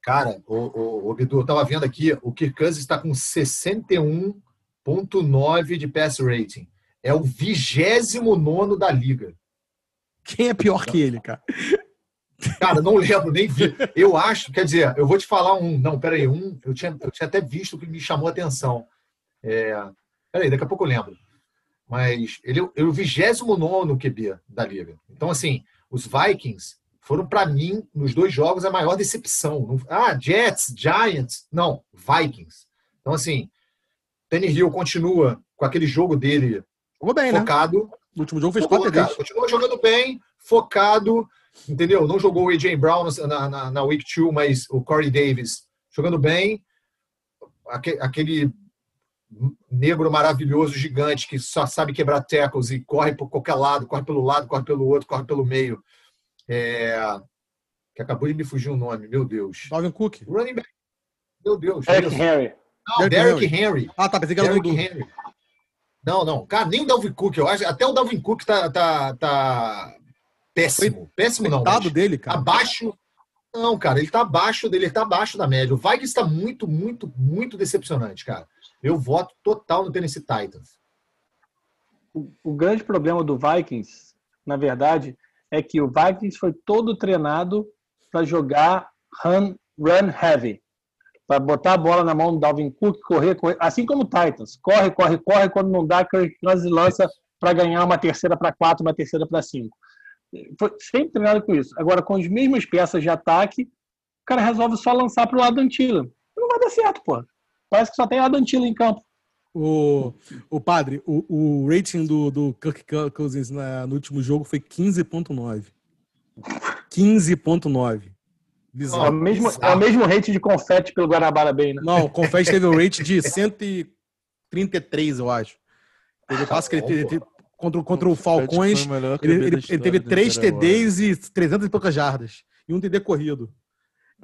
Cara, o, o, o Bidu, eu tava vendo aqui, o Kirk Cousins está com 61 4.9 de pass rating. É o 29 da liga. Quem é pior que ele, cara? Cara, não lembro, nem vi. Eu acho, quer dizer, eu vou te falar um. Não, peraí, um. Eu tinha, eu tinha até visto que me chamou a atenção. É, peraí, daqui a pouco eu lembro. Mas ele é o 29 QB da liga. Então, assim, os Vikings foram, para mim, nos dois jogos, a maior decepção. Ah, Jets, Giants. Não, Vikings. Então, assim, Danny Hill continua com aquele jogo dele bem, né? focado. Né? No último jogo fez quatro vezes. Continua jogando bem, focado, entendeu? Não jogou o AJ Brown na, na, na Week 2, mas o Corey Davis jogando bem. Aquele negro maravilhoso, gigante, que só sabe quebrar tackles e corre por qualquer lado, corre pelo lado, corre pelo outro, corre pelo meio. É... Que acabou de me fugir o nome, meu Deus. Dalvin Cook. Running back. Meu Deus. Derrick Henry. Não, Derrick Henry. Henry. Ah, tá, pensei que era Derrick Henry. Não, não. Cara, nem o Dalvin Cook. Eu acho, até o Dalvin Cook tá, tá, tá péssimo. Péssimo não. Coitado dele, cara. Abaixo. Não, cara, ele tá abaixo dele, ele tá abaixo da média. O Vikings está muito, muito, muito decepcionante, cara. Eu voto total no Tennessee Titans. O, o grande problema do Vikings, na verdade, é que o Vikings foi todo treinado para jogar run, run heavy. Para botar a bola na mão do Dalvin Cook, correr, correr, assim como o Titans. Corre, corre, corre, quando não dá, Kirk lança para ganhar uma terceira para quatro, uma terceira para cinco. Foi sempre treinado com isso. Agora, com as mesmas peças de ataque, o cara resolve só lançar para o lado Antila. Não vai dar certo, pô. Parece que só tem Adam Antila em campo. O, o padre, o, o rating do, do Kirk Cousins na, no último jogo foi 15.9. 15.9. É o mesmo, é o mesmo rate de confete pelo Guarabara Bay, né? Não, o confete teve um rate de 133, eu acho. Teve passo que ele teve, contra, contra o Falcões. Ele, ele, ele, teve 3 TDs e 300 e poucas jardas. E um TD corrido.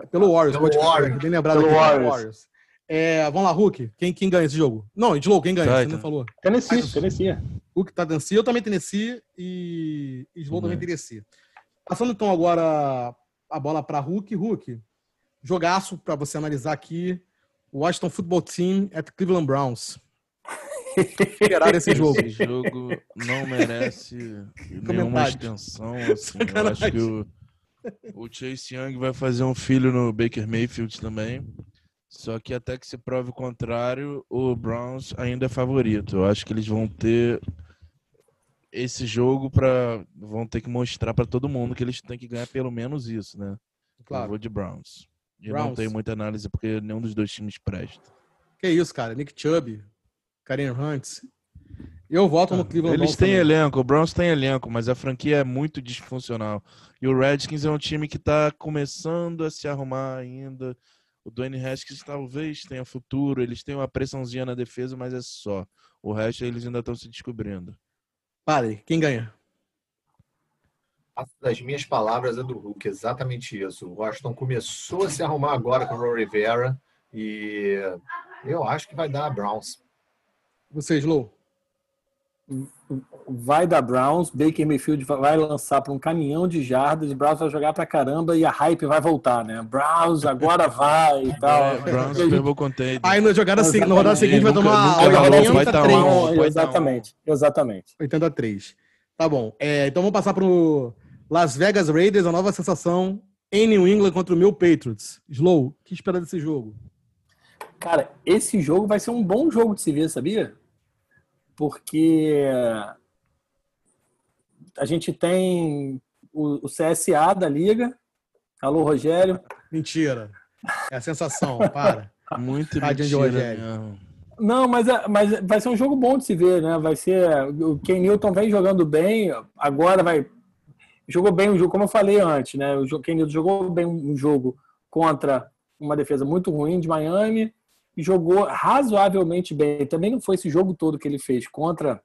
Pelo Warriors, pelo Warriors. Bem lembrado pelo aqui, Warriors. Warriors. É, vamos lá, Hulk. Quem, quem ganha esse jogo? Não, Slow, quem ganha? Você não falou. Tennessee, Tennessee. Hulk tá Tennessee, eu também Tennessee e Slow também Tennessee. Passando então agora a bola para Hulk. Hulk, jogaço para você analisar aqui. Washington Football Team at Cleveland Browns. Esse jogo. Esse jogo não merece nenhuma extensão. Assim. Eu acho que o, o Chase Young vai fazer um filho no Baker Mayfield também. Só que até que se prove o contrário, o Browns ainda é favorito. Eu acho que eles vão ter esse jogo para vão ter que mostrar para todo mundo que eles têm que ganhar pelo menos isso, né? Claro. Eu vou de Browns. E Browns. não tenho muita análise porque nenhum dos dois times presta. Que isso, cara? Nick Chubb, Karen Hunt. Eu voto no ah, Cleveland Eles têm também. elenco, o Browns tem elenco, mas a franquia é muito disfuncional. E o Redskins é um time que está começando a se arrumar ainda. O Dwayne Haskins talvez tenha futuro, eles têm uma pressãozinha na defesa, mas é só. O resto eles ainda estão se descobrindo. Pare, quem ganha? Das minhas palavras é do Hulk, exatamente isso. O Washington começou a se arrumar agora com o Ron Rivera e eu acho que vai dar a Browns. Você, Slow? vai dar Browns, Baker Mayfield vai lançar para um caminhão de jardas, Browns vai jogar para caramba e a hype vai voltar, né? Browns agora vai e tal. É, Browns Super Contente. Aí na jogada seguinte, na rodada seguinte vai tomar nunca, nunca, vai tá um, exatamente, exatamente. 83. Tá bom. É, então vamos passar para o Las Vegas Raiders, a nova sensação em New England contra o meu Patriots. Slow, o que espera desse jogo? Cara, esse jogo vai ser um bom jogo de se ver, sabia? Porque a gente tem o, CSA da Liga. Alô, Rogério. Mentira. É a sensação, para. Muito Tadinho Rogério. Não, mas, é, mas vai ser um jogo bom de se ver, né? Vai ser. O Ken Newton vem jogando bem, agora vai. Jogou bem o jogo, como eu falei antes, né? O Ken Newton jogou bem um jogo contra uma defesa muito ruim de Miami jogou razoavelmente bem. Também não foi esse jogo todo que ele fez contra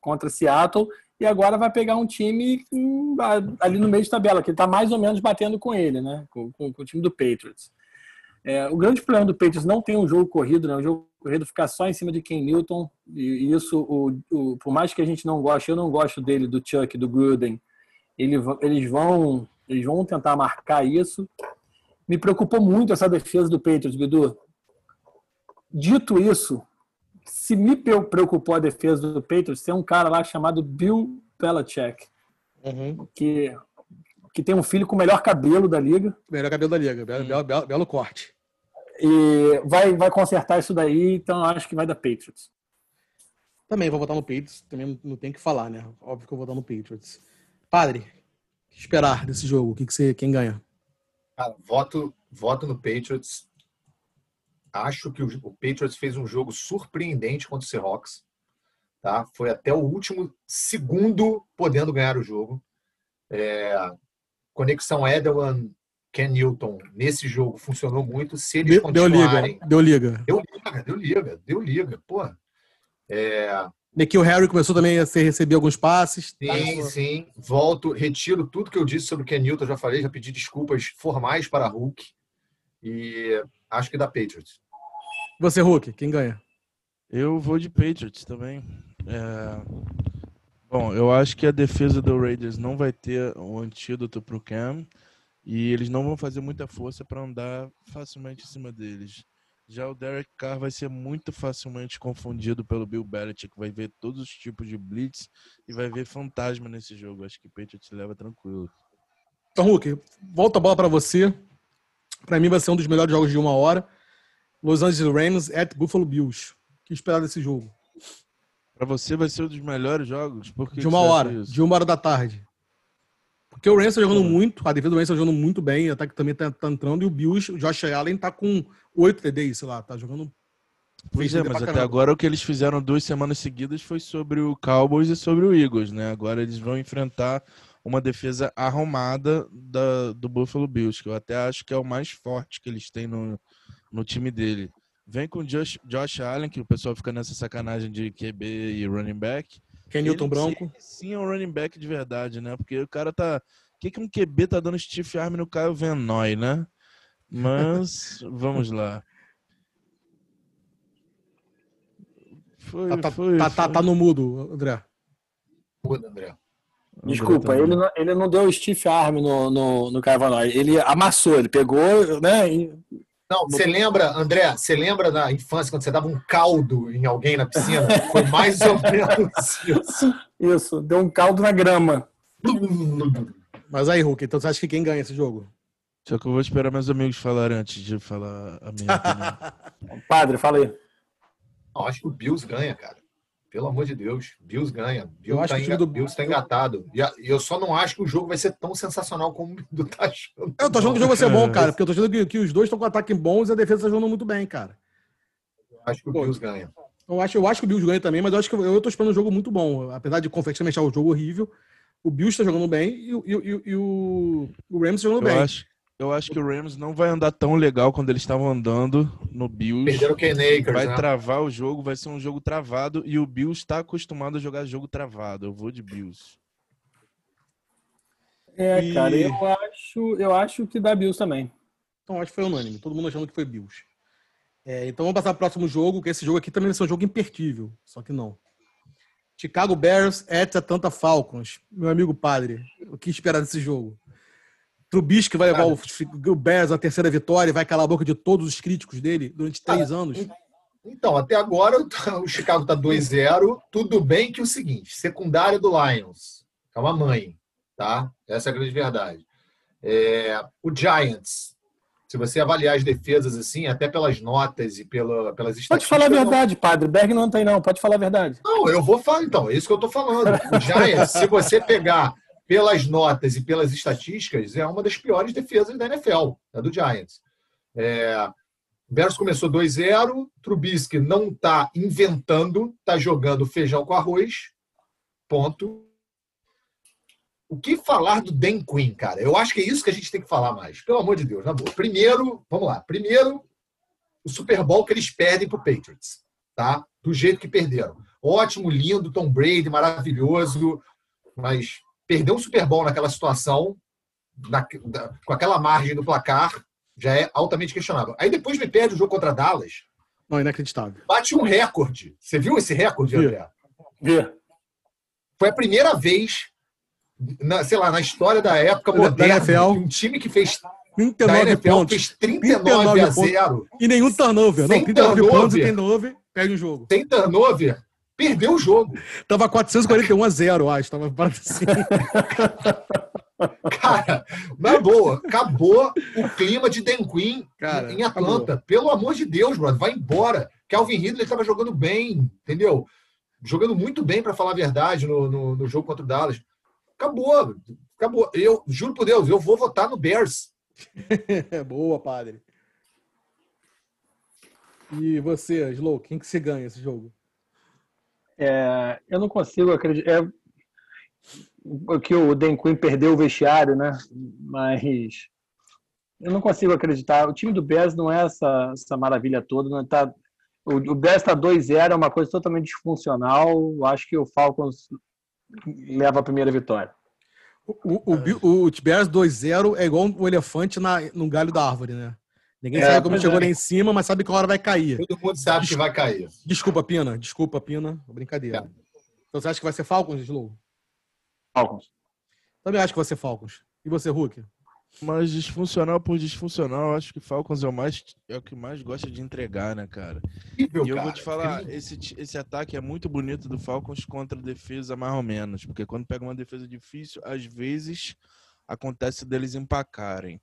contra Seattle e agora vai pegar um time hum, ali no meio de tabela, que está mais ou menos batendo com ele, né? Com, com, com o time do Patriots. É, o grande problema do Patriots não tem um jogo corrido, né? O jogo corrido ficar só em cima de Ken Newton e isso, o, o, por mais que a gente não goste, eu não gosto dele, do Chuck, do Gruden, ele, eles vão eles vão tentar marcar isso. Me preocupou muito essa defesa do Patriots, Bidu. Dito isso, se me preocupou a defesa do Patriots, tem um cara lá chamado Bill Belichick, Uhum. que, que tem um filho com o melhor cabelo da liga. Melhor cabelo da liga. Belo, belo, belo, belo corte. E vai, vai consertar isso daí, então eu acho que vai dar Patriots. Também vou votar no Patriots. Também não tem o que falar, né? Óbvio que eu vou votar no Patriots. Padre, o que esperar desse jogo? O que, que você, quem ganha? Cara, voto, voto no Patriots. Acho que o, o Patriots fez um jogo surpreendente contra o Seahawks. Tá? Foi até o último segundo podendo ganhar o jogo. É, conexão Edelman, Ken Newton nesse jogo funcionou muito. Se eles Deu, deu liga. continuarem. Deu liga. Deu liga, deu liga, deu liga. Pô. É, Nikhil Harry começou também a ser, receber alguns passes. tá? Sim, sim. Volto, retiro tudo que eu disse sobre o Ken Newton, já falei, já pedi desculpas formais para Hulk. E acho que dá Patriots. Você, Hulk, quem ganha? Eu vou de Patriots também. É, Bom, eu acho que a defesa do Raiders não vai ter um antídoto pro Cam e eles não vão fazer muita força para andar facilmente em cima deles. Já o Derek Carr vai ser muito facilmente confundido pelo Bill Belichick, vai ver todos os tipos de blitz e vai ver fantasma nesse jogo. Acho que o Patriots leva tranquilo. Então, Hulk, volta a bola para você. Para mim vai ser um dos melhores jogos de uma hora. Los Angeles Rams at Buffalo Bills. O que esperar desse jogo? Para você vai ser um dos melhores jogos? De uma hora. isso? De uma hora da tarde. Porque o Rams tá jogando muito, a defesa do Rams tá jogando muito bem, o ataque também tá, tá entrando, e o Bills, o Josh Allen tá com 8 TDs, sei lá, tá jogando. Pois é, mas até caramba. agora o que eles fizeram duas semanas seguidas foi sobre o Cowboys e sobre o Eagles, né? Agora eles vão enfrentar uma defesa arrumada da, do Buffalo Bills, que eu até acho que é o mais forte que eles têm no, no time dele. Vem com o Josh, Josh Allen, que o pessoal fica nessa sacanagem de QB e running back. Ken Newton Ele Branco. Sim, é um running back de verdade, né? Porque o cara tá. O que, que um QB tá dando stiff arm no Caio Venoy, né? Mas vamos lá. Foi, Tá, tá, foi, tá, tá, foi. tá no mudo, André. Muda, André. Desculpa, André ele também. não, ele não deu stiff arm no, no, no Carvalho. Ele amassou, ele pegou, né? e- Não, você lembra, André, você lembra da infância quando você dava um caldo em alguém na piscina? Foi mais ou menos isso. Isso, deu um caldo na grama. Mas aí, Hulk, então você acha que quem ganha esse jogo? Só que eu vou esperar meus amigos falarem antes de falar a minha opinião. Padre, fala aí. Não, acho que o Bills ganha, cara. Pelo amor de Deus, Bills ganha. Eu Bills acho tá, que o time enga- do- Bills tá engatado. E eu só não acho que o jogo vai ser tão sensacional como o do tá achando. Eu tô achando que o jogo vai ser bom, cara, porque eu tô achando que, que os dois estão com ataque bons e a defesa tá jogando muito bem, cara. Acho que o Pô. Bills ganha. Eu acho, eu acho que o Bills ganha também, mas eu acho que eu, eu tô esperando um jogo muito bom. Apesar de confesso achar o jogo horrível, o Bills tá jogando bem e, o- e, e, e o, o Rams tá jogando Eu bem. acho, eu acho que o Rams não vai andar tão legal quando eles estavam andando no Bills. Perderam o Ken Akers, Vai né? travar o jogo, vai ser um jogo travado e o Bills está acostumado a jogar jogo travado. Eu vou de Bills. É, E- cara, eu acho, eu acho que dá Bills também. Então acho que foi unânime, todo mundo achando que foi Bills. É, então vamos passar pro próximo jogo, que esse jogo aqui também vai ser um jogo impertível, só que não. Chicago Bears at Atlanta Falcons. Meu amigo padre, o que esperar desse jogo? Trubisky vai levar o, o Bears à terceira vitória e vai calar a boca de todos os críticos dele durante três anos. Então, até agora o Chicago tá 2-0. Tudo bem que é o seguinte, secundária do Lions. É uma mãe, tá? Essa é a grande verdade. É, o Giants, se você avaliar as defesas assim, até pelas notas e pela, pelas Pode estatísticas... falar a não- verdade, padre. Berg não tem, não. Pode falar a verdade. Não, eu vou falar, então, é isso que eu tô falando. O Giants, se você pegar pelas notas e pelas estatísticas, é uma das piores defesas da NFL, a do Giants. É, o Bears começou 2-0, Trubisky não está inventando, está jogando feijão com arroz, ponto. O que falar do Dan Quinn, cara? Eu acho que é isso que a gente tem que falar mais. Pelo amor de Deus, na boa. Primeiro, vamos lá. Primeiro, o Super Bowl que eles perdem para o Patriots, tá? Do jeito que perderam. Ótimo, lindo, Tom Brady, maravilhoso, mas perder um Super Bowl naquela situação, na- da- com aquela margem do placar, já é altamente questionável. Aí depois me perde o jogo contra Dallas, Não, inacreditável. bate um recorde. Você viu esse recorde, Vi. André? Vê. Foi a primeira vez, na, sei lá, na história da época Da- moderna, da um time que fez da 39 NFL pontos. fez 39 a 0 E nenhum turnover. Não, Sem 39 pontos e turnover. turnover. Perde o jogo. Sem turnover, perdeu o jogo. Tava 441 a 0, acho. Tava assim. Cara, na boa, acabou o clima de Dan Quinn Cara, em Atlanta. Pelo amor de Deus, brother, vai embora. Calvin Ridley estava jogando bem, entendeu? Jogando muito bem, para falar a verdade, no, no, no jogo contra o Dallas. Acabou, acabou. Eu juro por Deus, eu vou votar no Bears. Boa, padre. E você, Slow, quem que você ganha esse jogo? É, eu não consigo acreditar. É, que o Dan Quinn perdeu o vestiário, né? Mas eu não consigo acreditar. O time do Bears não é essa, essa maravilha toda. Não tá, o, o Bears está 2-0, é uma coisa totalmente disfuncional. Acho que o Falcons leva a primeira vitória. O, o, o, o Bears 2-0 é igual um elefante na, no galho da árvore, né? Ninguém É, sabe como chegou é. lá em cima, mas sabe que uma hora vai cair. Todo mundo sabe que vai cair. Desculpa, Pina. Desculpa, Pina. Brincadeira. É. Então você acha que vai ser Falcons, Slow? Falcons. Também acho que vai ser Falcons. E você, Hulk? Mas disfuncional por disfuncional, eu acho que Falcons é o, mais, é o que mais gosta de entregar, né, cara? Incrível, E eu cara. vou te falar, Incrível. esse, esse ataque é muito bonito do Falcons contra a defesa mais ou menos, porque quando pega uma defesa difícil, às vezes acontece deles empacarem.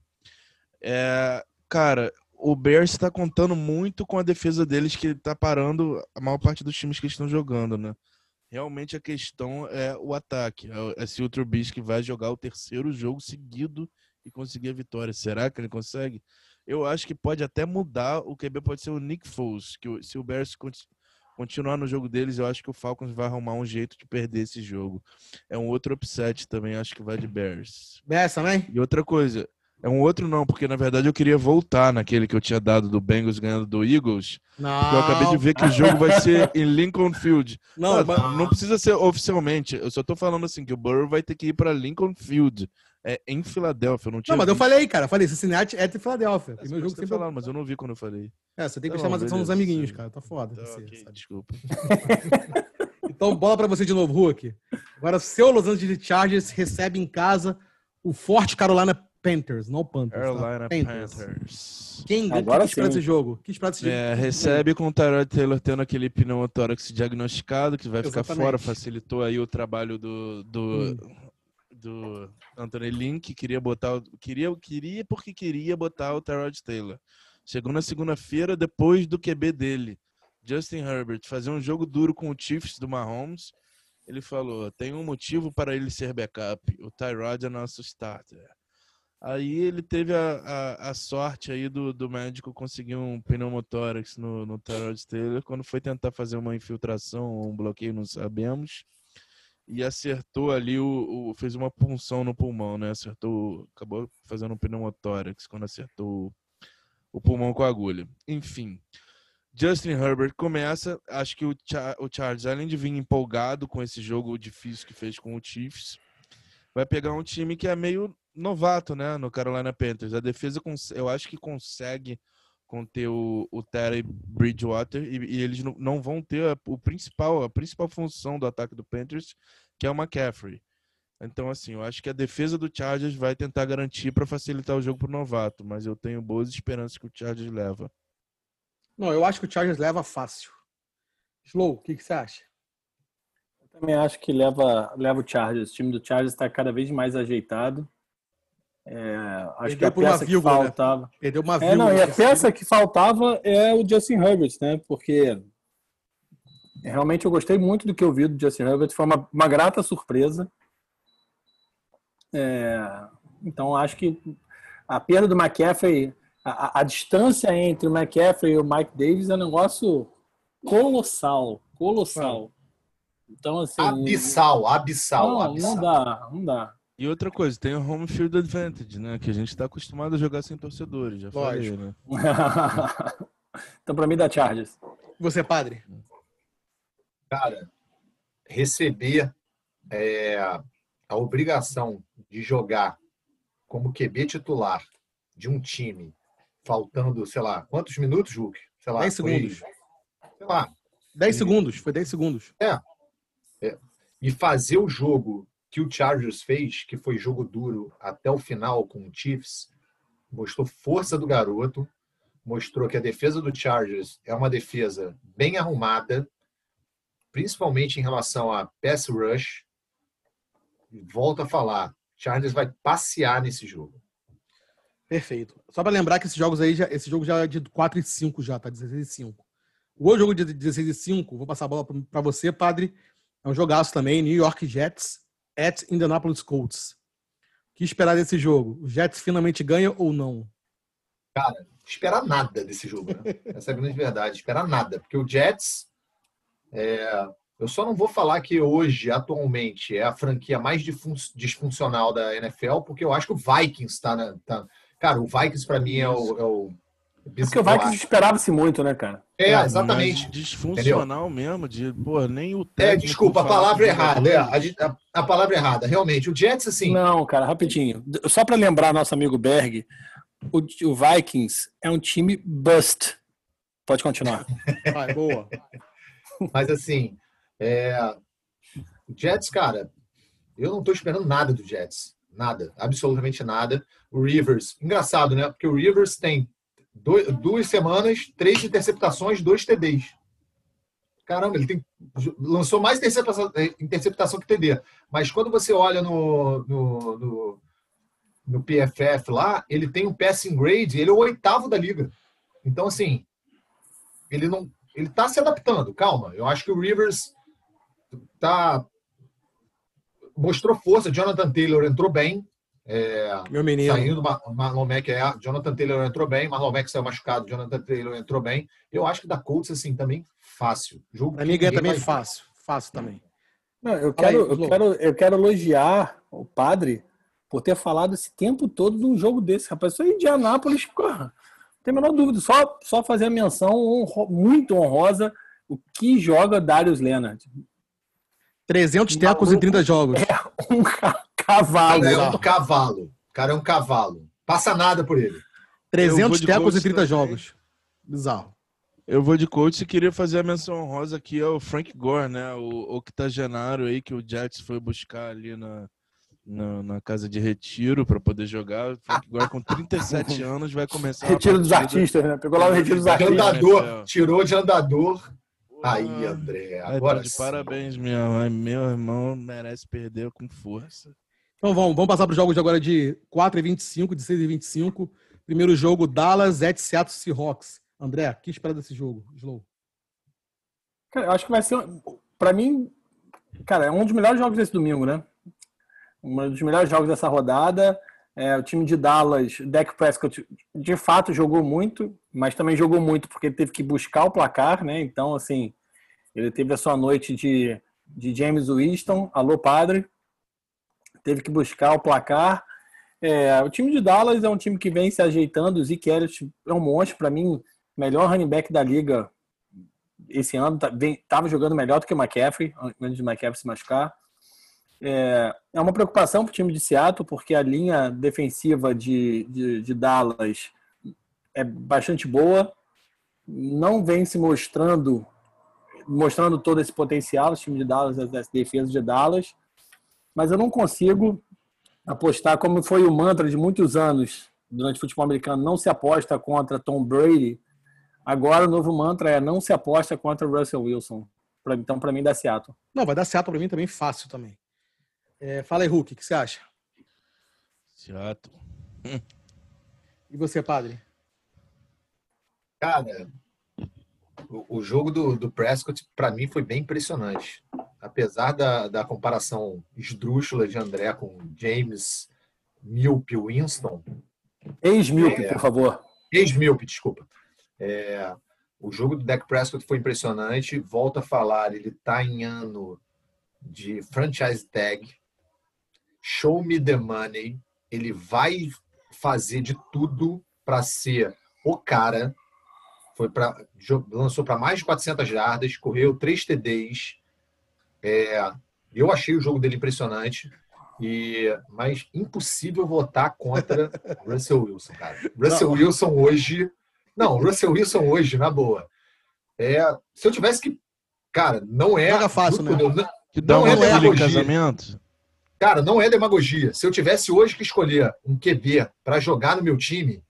É, cara, o Bears está contando muito com a defesa deles que tá parando a maior parte dos times que estão jogando, né? Realmente a questão é o ataque. É se o Trubisky vai jogar o terceiro jogo seguido e conseguir a vitória. Será que ele consegue? Eu acho que pode até mudar. O QB pode ser o Nick Foles. Que se o Bears conti- continuar no jogo deles, eu acho que o Falcons vai arrumar um jeito de perder esse jogo. É um outro upset também, acho que vai de Bears. Bears também? E outra coisa, é um outro não, porque na verdade eu queria voltar naquele que eu tinha dado do Bengals ganhando do Eagles. Não. Porque eu acabei de ver que o jogo vai ser em Lincoln Field. Não, Ah, mas- não precisa ser oficialmente. Eu só tô falando assim que o Burrow vai ter que ir para Lincoln Field. É em Filadélfia, eu não tinha não, mas eu visto. falei, cara. Eu falei, Cincinnati é de Filadélfia. É, você jogo sempre. falando, mas eu não vi quando eu falei. É, você tem que prestar mais atenção nos amiguinhos, cara. Tá foda. Tá, você, ok, sabe? desculpa. Então, bola pra você de novo, Hulk. Agora, seu Los Angeles Chargers recebe em casa o forte Carolina Panthers, não Panthers. tá? Carolina Panthers. Panthers. Quem o Agora que espera sim. desse jogo? Que espera desse jogo? É, recebe com o Tyrod Taylor tendo aquele pneumotórax diagnosticado, que vai ficar Exatamente. fora, facilitou aí o trabalho do, do, Hum. do Anthony Lynn, que queria botar, o- queria, queria porque queria botar o Tyrod Taylor. Chegou na segunda-feira, depois do QB dele, Justin Herbert, fazer um jogo duro com o Chiefs do Mahomes, ele falou, tem um motivo para ele ser backup, o Tyrod é nosso starter. Aí ele teve a, a, a sorte aí do, do médico conseguir um pneumotórax no, no Tyrod Taylor quando foi tentar fazer uma infiltração ou um bloqueio, não sabemos. E acertou ali o, o- fez uma punção no pulmão, né? Acertou, acabou fazendo um pneumotórax quando acertou o, pulmão com a agulha. Enfim, Justin Herbert começa, acho que o, Cha- o Chargers, além de vir empolgado com esse jogo difícil que fez com o Chiefs, vai pegar um time que é meio novato, né, no Carolina Panthers. A defesa, eu acho que consegue conter o, o Terry Bridgewater e, e eles não, não vão ter a, o principal, a principal função do ataque do Panthers, que é o McCaffrey. Então, assim, eu acho que a defesa do Chargers vai tentar garantir para facilitar o jogo pro novato, mas eu tenho boas esperanças que o Chargers leva. Não, eu acho que o Chargers leva fácil. Slow, o que, que você acha? Eu também acho que leva, leva o Chargers. O time do Chargers está cada vez mais ajeitado. É, acho Perdeu que a peça que né? faltava. Perdeu uma É, vírgula. não, e a peça que faltava é o Justin Herbert, né? Porque realmente eu gostei muito do que eu vi do Justin Herbert. Foi uma, uma grata surpresa. É, então, acho que a perda do McCaffrey, a, a- a distância entre o McCaffrey e o Mike Davis é um negócio colossal. Colossal. Então, assim. Abissal, abissal, Não, abissal. não dá, não dá. E outra coisa, tem o home field advantage, né? Que a gente está acostumado a jogar sem torcedores, já falei, Lógico. né? então, para mim, dá Chargers. Você, padre? Cara, receber é, a obrigação de jogar como QB titular de um time, faltando, sei lá, quantos minutos, Hulk? Sei lá, 10 foi- segundos. sei lá, 10 segundos, foi 10 segundos. e fazer o jogo que o Chargers fez, que foi jogo duro até o final com o Chiefs, mostrou força do garoto, mostrou que a defesa do Chargers é uma defesa bem arrumada, principalmente em relação a pass rush. Volto a falar, Chargers vai passear nesse jogo. Perfeito. Só para lembrar que esses jogos aí, já, esse jogo já é de 4 e 5 já, tá? 16 e 5. O outro jogo de 16 e 5, vou passar a bola para você, padre. É um jogaço também, New York Jets at Indianapolis Colts. O que esperar desse jogo? O Jets finalmente ganha ou não? Cara, esperar nada desse jogo, né? Essa é a grande verdade. Esperar nada. Porque o Jets. É... Eu só não vou falar que hoje, atualmente, é a franquia mais disfuncional da NFL, porque eu acho que o Vikings está. Na... Tá... Cara, o Vikings, para mim, é o, é o porque o Vikings esperava-se muito, né, cara? É, exatamente. disfuncional Entendeu? mesmo, de, pô, nem o É, desculpa, a palavra errada, é, a, a, palavra errada, realmente. O Jets, assim... Não, cara, rapidinho. Só para lembrar nosso amigo Berg, o, o, Vikings é um time bust. Pode continuar. Vai, boa. Mas, assim, é, o Jets, cara, eu não tô esperando nada do Jets. Nada, absolutamente nada. O Rivers, engraçado, né? Porque o Rivers tem dois, duas semanas, três interceptações, dois TDs. Caramba, ele tem, lançou mais interceptação, eh, interceptação que TD. Mas quando você olha no, no, no, no, PFF lá, ele tem um passing grade, ele é o oitavo da liga. Então, assim, ele não. Ele tá se adaptando, calma. Eu acho que o Rivers tá. Mostrou força, Jonathan Taylor entrou bem, é, Meu menino. Saindo, Marlon Mack é. Jonathan Taylor entrou bem, Marlon Mack saiu machucado, Jonathan Taylor entrou bem. Eu acho que da Colts, assim, também fácil. Jogo pra mim ganha também fácil. Fácil também. Não, eu, quero, aí, eu, quero, eu quero elogiar o padre por ter falado esse tempo todo de um jogo desse, rapaz. Isso aí, Indianápolis, porra, não tem a menor dúvida. Só, só fazer a menção honro, muito honrosa o que joga Darius Leonard. 300 tecos em 30 jogos. É um cavalo. Cara, é um cavalo. cara é um cavalo. Passa nada por ele. 300 tecos em 30 jogos. Bizarro. Eu vou de coach e queria fazer a menção honrosa aqui ao Frank Gore, né? O octogenário aí que o Jets foi buscar ali na, na, na casa de retiro para poder jogar. O Frank Gore com 37 anos vai começar. Retiro dos artistas, né? Pegou lá o retiro dos artistas. Andador, tirou de andador Aí, André, agora de parabéns, minha mãe. Meu irmão merece perder com força. Então vamos, vamos passar para os jogos de agora de 4 e 25, de 6 e 25. Primeiro jogo, Dallas at Seattle Seahawks. André, que espera desse jogo, Slow? Cara, eu acho que vai ser, para mim, cara, é um dos melhores jogos desse domingo, né? Um dos melhores jogos dessa rodada. É, o time de Dallas, Dak Prescott, de fato jogou muito, mas também jogou muito porque teve que buscar o placar, né? Então, assim, ele teve a sua noite de, de James Winston, alô padre, teve que buscar o placar. É, o time de Dallas é um time que vem se ajeitando, o Zeke Elliott é um monstro, para mim, melhor running back da liga esse ano, estava tá, jogando melhor do que o McCaffrey, antes de McCaffrey se machucar. É, é uma preocupação para o time de Seattle, porque a linha defensiva de, de, de, Dallas é bastante boa, não vem se mostrando mostrando todo esse potencial, o time de Dallas, as defesas de Dallas, mas eu não consigo apostar como foi o mantra de muitos anos durante o futebol americano, não se aposta contra Tom Brady. Agora o novo mantra é não se aposta contra Russell Wilson. Então, para mim, dá Seattle. Não, vai dar Seattle para mim também fácil também. É, fala aí, Hulk, o que você acha? Chato. E você, padre? Cara, o, o jogo do, do Prescott, para mim, foi bem impressionante. Apesar da, da comparação esdrúxula de André com James Milpe Winston. Ex-Milpe, é, por favor. Ex-Milpe, desculpa. É, o jogo do Dak Prescott foi impressionante. Volto a falar, ele está em ano de franchise tag show me the money, ele vai fazer de tudo para ser o cara. Foi para lançou para mais de 400 jardas, correu 3 TDs. É, eu achei o jogo dele impressionante. E, mas impossível votar contra Russell Wilson, cara. Russell não. Wilson hoje. Não, Russell Wilson hoje, na boa. É, se eu tivesse que. Cara, não é. Joga fácil, né? Não, que dá não é um casamento. Cara, não é demagogia. Se eu tivesse hoje que escolher um QB para jogar no meu time,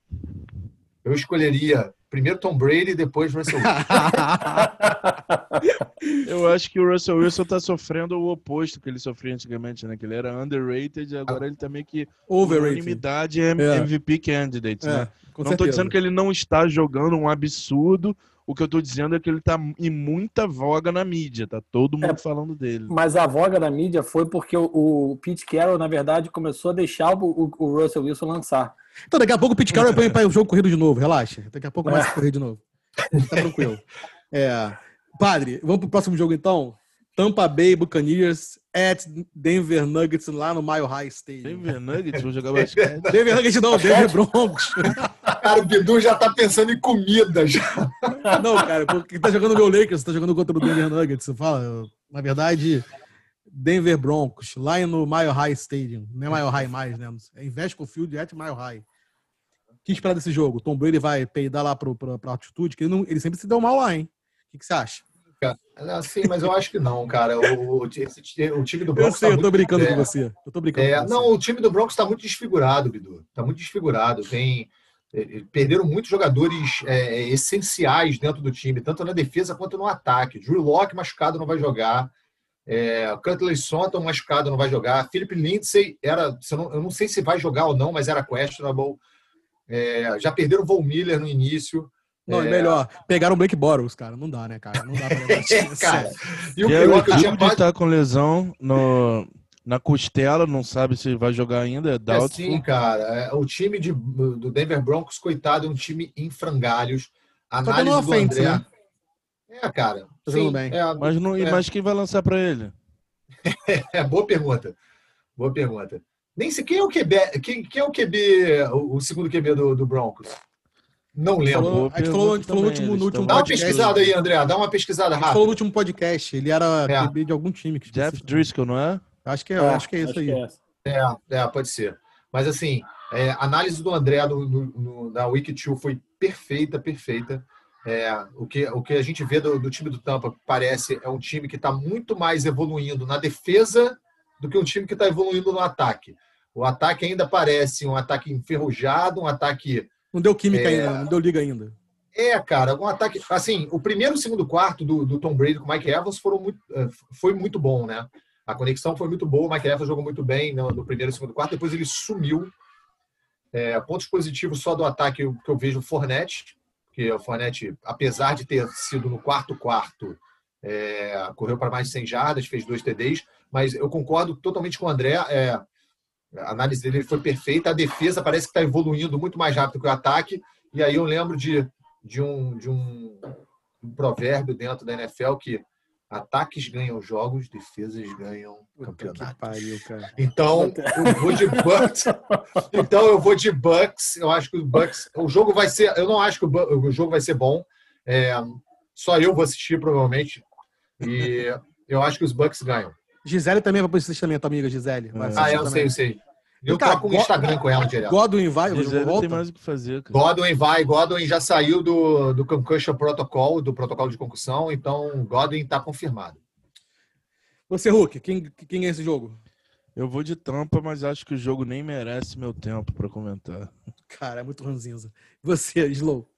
eu escolheria primeiro Tom Brady, depois Russell Wilson. Eu acho que o Russell Wilson tá sofrendo o oposto que ele sofria antigamente, né? Que ele era underrated e agora ele tá meio que Overrated. unanimidade é. MVP candidate, né? É, com não tô certeza. dizendo que ele não está jogando um absurdo. O que eu tô dizendo é que ele tá em muita voga na mídia. Tá todo mundo É. falando dele. Mas a voga da mídia foi porque o, o Pete Carroll, na verdade, começou a deixar o, o- o Russell Wilson lançar. Então, daqui a pouco o Pete Carroll põe para o jogo corrido de novo, relaxa. Daqui a pouco começa a correr de novo. Tá tranquilo. É. Padre, vamos pro próximo jogo então? Tampa Bay Buccaneers at Denver Nuggets lá no Mile High Stadium. Denver Nuggets, vou jogar basquete. Denver Nuggets não, Denver Broncos. Cara, o Bidu já tá pensando em comida já. Não, cara, porque tá jogando o meu Lakers, tá jogando contra o Denver Nuggets. Você fala, na verdade, Denver Broncos, lá no Mile High Stadium. Não é Mile High mais, né? É Invesco Field at Mile High. O que esperar desse jogo? Tom Brady vai peidar lá pro, pra, pra altitude, que ele, não- ele sempre se deu mal lá, hein? O que, que você acha? Ah, Sim, mas eu acho que não, cara. O, esse- o time do Eu Broncos sei, tá eu tô brincando é, com você. Eu tô brincando É, não, o time do Broncos está muito desfigurado, Bidu. Está muito desfigurado. Tem, eh, perderam muitos jogadores eh, essenciais dentro do time, tanto na defesa quanto no ataque. Drew Locke machucado não vai jogar. É, Cutley Sonton machucado não vai jogar. Philip Lindsay era, eu, não, eu não sei se vai jogar ou não, mas era questionable. É, já perderam o Von Miller no início. Não, é melhor. Pegaram o Blake Bortles, cara. Não dá, né, cara? Não dá pra time É, cara. E o Gary pior é que eu tinha tá com lesão no, na costela, não sabe se vai jogar ainda. É É assim, cara. É, o time de- do Denver Broncos, coitado, é um time em frangalhos. Tá Análise uma do frente, André. né? É, cara. Tá sim, jogando bem. É, Mas, não, e É. mas quem vai lançar pra ele? é, boa pergunta. Boa pergunta. Nem sei quem é o QB, quem, quem é o QB, o, o segundo QB do, do Broncos? Não lembro. Falou- a gente falou, a gente falou no último, no último estão- Dá uma podcast. pesquisada aí, André. Dá uma pesquisada A gente falou no rápida. último podcast. Ele era É. QB de algum time. Que Jeff. Driscoll, não é? Acho que é, acho que é isso aí. essa. É, é, pode ser. Mas assim, é, a análise do André no, no, no, na Wiki 2 foi perfeita, perfeita. É, o, que, o que a gente vê do, do time do Tampa parece é um time que está muito mais evoluindo na defesa do que um time que está evoluindo no ataque. O ataque ainda parece um ataque enferrujado, um ataque. Não deu química É. ainda, não deu liga ainda. É, cara, um ataque. Assim, o primeiro e o segundo quarto do, do Tom Brady com o Mike Evans foram muito, eh, foi muito bom, né? A conexão foi muito boa, o Mike Evans jogou muito bem no, no primeiro e segundo quarto, depois ele sumiu. É, pontos positivos só do ataque que eu vejo o Fornette, que o Fornette, apesar de ter sido no quarto quarto, é, correu para mais de 100 jardas, fez dois TDs, mas eu concordo totalmente com o André. é, a análise dele foi perfeita. A defesa parece que está evoluindo muito mais rápido que o ataque. E aí eu lembro de, de, um, de um, um provérbio dentro da NFL que ataques ganham jogos, defesas ganham Puta campeonato. que pariu, cara. Então, eu vou de Bucks. Então, eu vou de Bucks. Eu acho que o Bucks. O jogo vai ser. Eu não acho que o, jogo vai ser bom. É, só eu vou assistir, provavelmente. E eu acho que os Bucks ganham. Gisele também vai para esse também, tua amiga Gisele. Ah, assistir Ah, eu também. sei, eu sei. Eu Cara, troco o Instagram com ela direto. Godwin vai, volta? tem mais o que fazer, cara. Godwin vai. Godwin já saiu do, do Concussion Protocol, do protocolo de concussão. Então, Godwin está confirmado. Você, Hulk, quem, quem é esse jogo? Eu vou de tampa, mas acho que o jogo nem merece meu tempo pra comentar. Cara, é muito ranzinza. Você, Slow.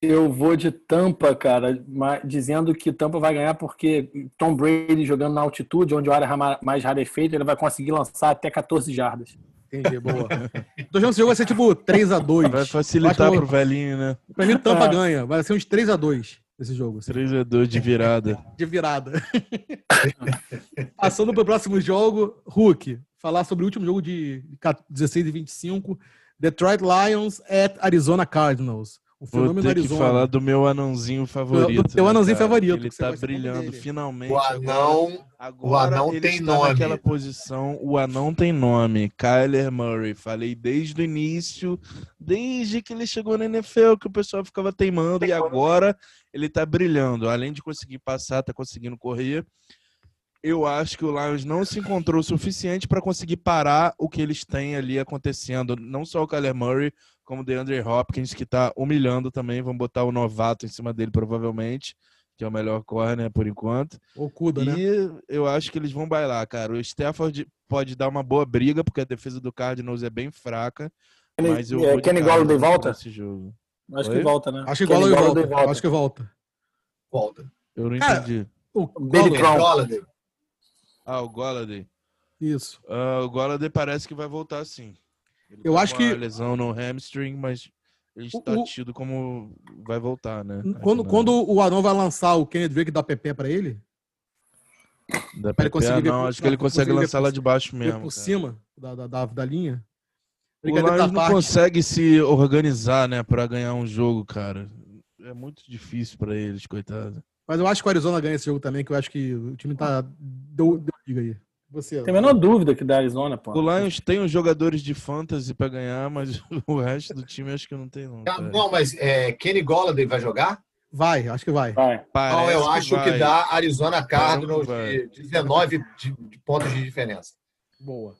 Eu vou de Tampa, cara, dizendo que Tampa vai ganhar porque Tom Brady jogando na altitude, onde a área mais rarefeita, ele vai conseguir lançar até 14 jardas. Entendi, boa. Tô achando que esse jogo vai ser tipo 3x2. Vai facilitar que- pro velhinho, né? Pra mim, Tampa É. ganha. Vai ser uns 3x2 esse jogo. assim, 3 a 2 de virada. de virada. Passando pro próximo jogo, Hulk. Falar sobre o último jogo de 16 e 25. Detroit Lions at Arizona Cardinals. O Vou fenômeno ter que Arizona. falar do meu anãozinho favorito. Do teu né, anãozinho cara? favorito, Ele que tá brilhando finalmente. O anão. Agora, o anão ele tem está nome. naquela posição. O anão tem nome. Kyler Murray. Falei desde o início, desde que ele chegou na NFL, que o pessoal ficava teimando. E agora ele tá brilhando. Além de conseguir passar, tá conseguindo correr. Eu acho que o Lions não se encontrou o suficiente para conseguir parar o que eles têm ali acontecendo. Não só o Kyler Murray, como o DeAndre Hopkins, que tá humilhando também. Vão botar o novato em cima dele, provavelmente, que é o melhor corner por enquanto. O Cuda, né? E eu acho que eles vão bailar, cara. O Stafford pode dar uma boa briga, porque a defesa do Cardinals é bem fraca. Kenny- Mas eu é, Kenny Golladay volta? nesse jogo. Acho Oi? que volta, né? Acho que Golladay volta. Acho que volta. Volta. Eu não Cara, entendi. O Golladay. Ah, o Golladay. Isso. Ah, o Golladay parece que vai voltar sim. Ele Eu tá acho que- lesão no hamstring, mas ele está o- tido como vai voltar, né? Quando, quando o Arão vai lançar o Kenny Drake da PP pra ele, da pra ele PPA, conseguir ver não, por- acho que ele consegue lançar por- lá de baixo mesmo. por cara. cima da, da, da, da linha. O Lions não consegue se organizar, né, pra ganhar um jogo, cara. É muito difícil pra eles, coitado. Mas eu acho que o Arizona ganha esse jogo também, que eu acho que o time tá. Deu, deu liga aí. Você. Tem a menor dúvida que da Arizona, pô. O Lions tem os jogadores de fantasy pra ganhar, mas o resto do time acho que não tem, não. Ah, cara. Não, mas é, Kenny Golladay vai jogar? Vai, acho que vai. Vai. Não, eu acho que, vai. dá Arizona Cardinals de 19 de, de pontos de diferença. Boa.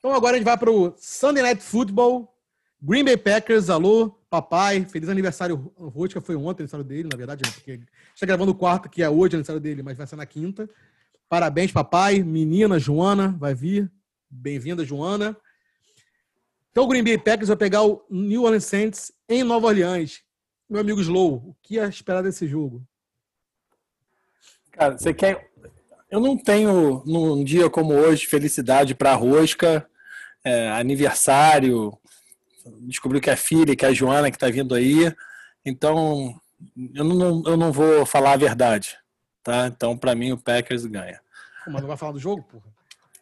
Então agora a gente vai pro Sunday Night Football. Green Bay Packers, alô, papai. Feliz aniversário. O Rosca foi ontem, aniversário dele, na verdade, né, porque a gente tá gravando o quarto, que é hoje, aniversário dele, mas vai ser na quinta. Parabéns, papai. Menina, Joana, vai vir. Bem-vinda, Joana. Então o Green Bay Packers vai pegar o New Orleans Saints em Nova Orleans. Meu amigo Slow, o que é esperar desse jogo? Cara, você quer. Eu não tenho, num dia como hoje, felicidade para rosca, é, aniversário, descobriu que é a filha, que é a Joana que está vindo aí. Então, eu não, eu não vou falar a verdade. Tá? Então, para mim, o Packers ganha. Mas não vai falar do jogo, porra?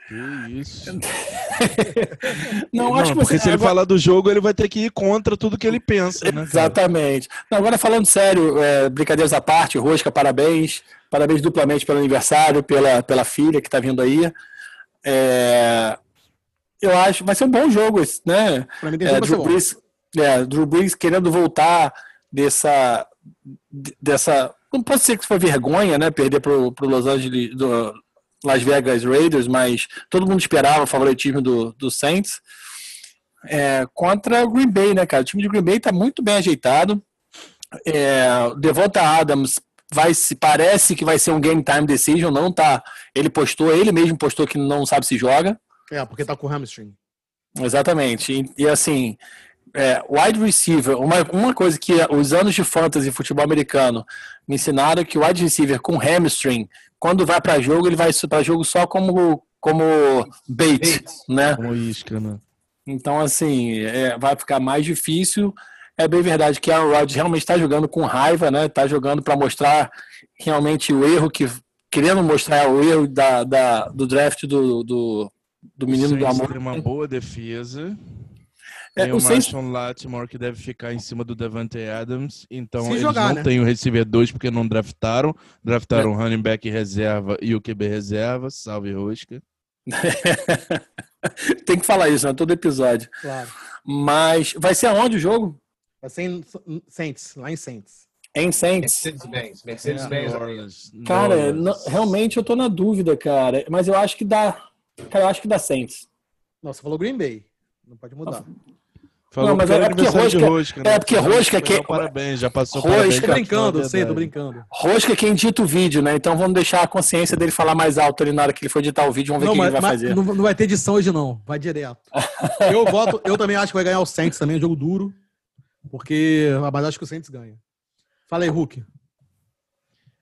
Que isso. Não, acho que porque você. se ele agora- falar do jogo, ele vai ter que ir contra tudo que ele pensa, né? Exatamente. Não, agora falando sério, é, brincadeiras à parte, Rosca, parabéns. Parabéns duplamente pelo aniversário, pela, pela filha que está vindo aí. É, eu acho vai ser um bom jogo, esse, né? Pra mim tem É, Drew. Brees, é, Drew Brees querendo voltar dessa. Dessa não pode ser que foi vergonha, né? Perder pro, pro Los Angeles. Do, Las Vegas Raiders, mas todo mundo esperava o favoritismo do, do Saints. É, contra o Green Bay, né, cara? O time de Green Bay tá muito bem ajeitado. É, Devonta Adams vai se parece que vai ser um game time decision, não tá. Ele postou, ele mesmo postou que não sabe se joga. É, porque tá com hamstring. Exatamente. E, e, assim, é, wide receiver, uma, uma coisa que os anos de fantasy futebol americano me ensinaram é que o wide receiver com hamstring, quando vai para jogo, ele vai para jogo só como como bait, né? Como isca, né? Então, assim, é, vai ficar mais difícil. É bem verdade que a Rodgers realmente está jogando com raiva, né? Está jogando para mostrar realmente o erro que. Querendo mostrar o erro da, da- do draft do, do, do menino do amor. tem uma boa defesa. É, Tem o o Saints- Marshall Latimore que deve ficar em cima do Devante Adams. Então Se eles jogar, não né? têm o receiver 2 porque não draftaram. É. Draftaram o running back reserva e o QB reserva. Salve Rosca. Tem que falar isso, né? Todo episódio. Claro. Mas vai ser aonde o jogo? Vai ser em Saints, lá em Saints. Em Saints. Mercedes-Benz. Mercedes-Benz. New Cara, não- realmente eu tô na dúvida, cara. Mas eu acho que dá. Cara, eu acho que dá Saints. Você falou Green Bay. Não pode mudar. Falou Não, mas é porque de Rosca- Rosca, é porque Rosca que- Parabéns, já passou Rosca- parabéns Tô brincando, sei, tô verdade. brincando. Rosca é quem dita o vídeo, né? Então vamos deixar a consciência dele falar mais alto ali na hora que ele for editar o vídeo. Vamos ver Não, o que mas, ele vai mas fazer. não, não vai ter edição hoje, não. Vai direto. eu voto, eu também acho que vai ganhar o Saints também, um jogo duro. Porque mas acho que o Saints ganha. Fala aí, Hulk.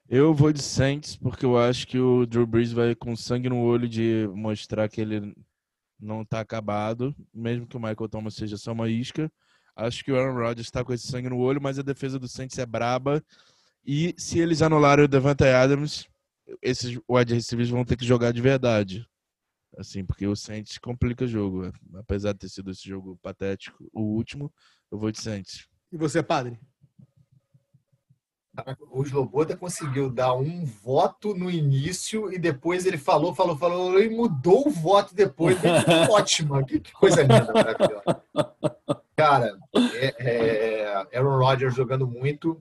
Eu vou de Saints porque eu acho que o Drew Brees vai com sangue no olho de mostrar que ele não tá acabado, mesmo que o Michael Thomas seja só uma isca. Acho que o Aaron Rodgers está com esse sangue no olho, mas a defesa do Saints é braba. E se eles anularem o Devante Adams, esses wide receivers vão ter que jogar de verdade. Assim, porque o Saints complica o jogo. Apesar de ter sido esse jogo patético, o último, eu vou de Saints. E você, padre? O Sloboda conseguiu dar um voto no início e depois ele falou, falou, falou e mudou o voto depois. Ótimo, que, coisa linda, maravilhosa. Cara, é, é, Aaron Rodgers jogando muito.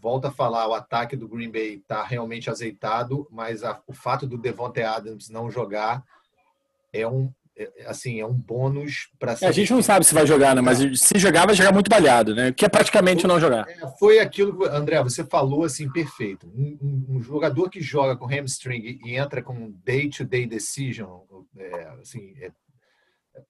Volta a falar, o ataque do Green Bay está realmente azeitado, mas a- o fato do Devontae Adams não jogar é um assim é um bônus para É, a gente não sabe se vai jogar, né? Mas se jogar, vai jogar muito balhado, né? Que é praticamente não jogar. É, foi aquilo que, André, você falou assim, perfeito. Um, um- um jogador que joga com hamstring e, entra com day-to-day decision, é, assim, é-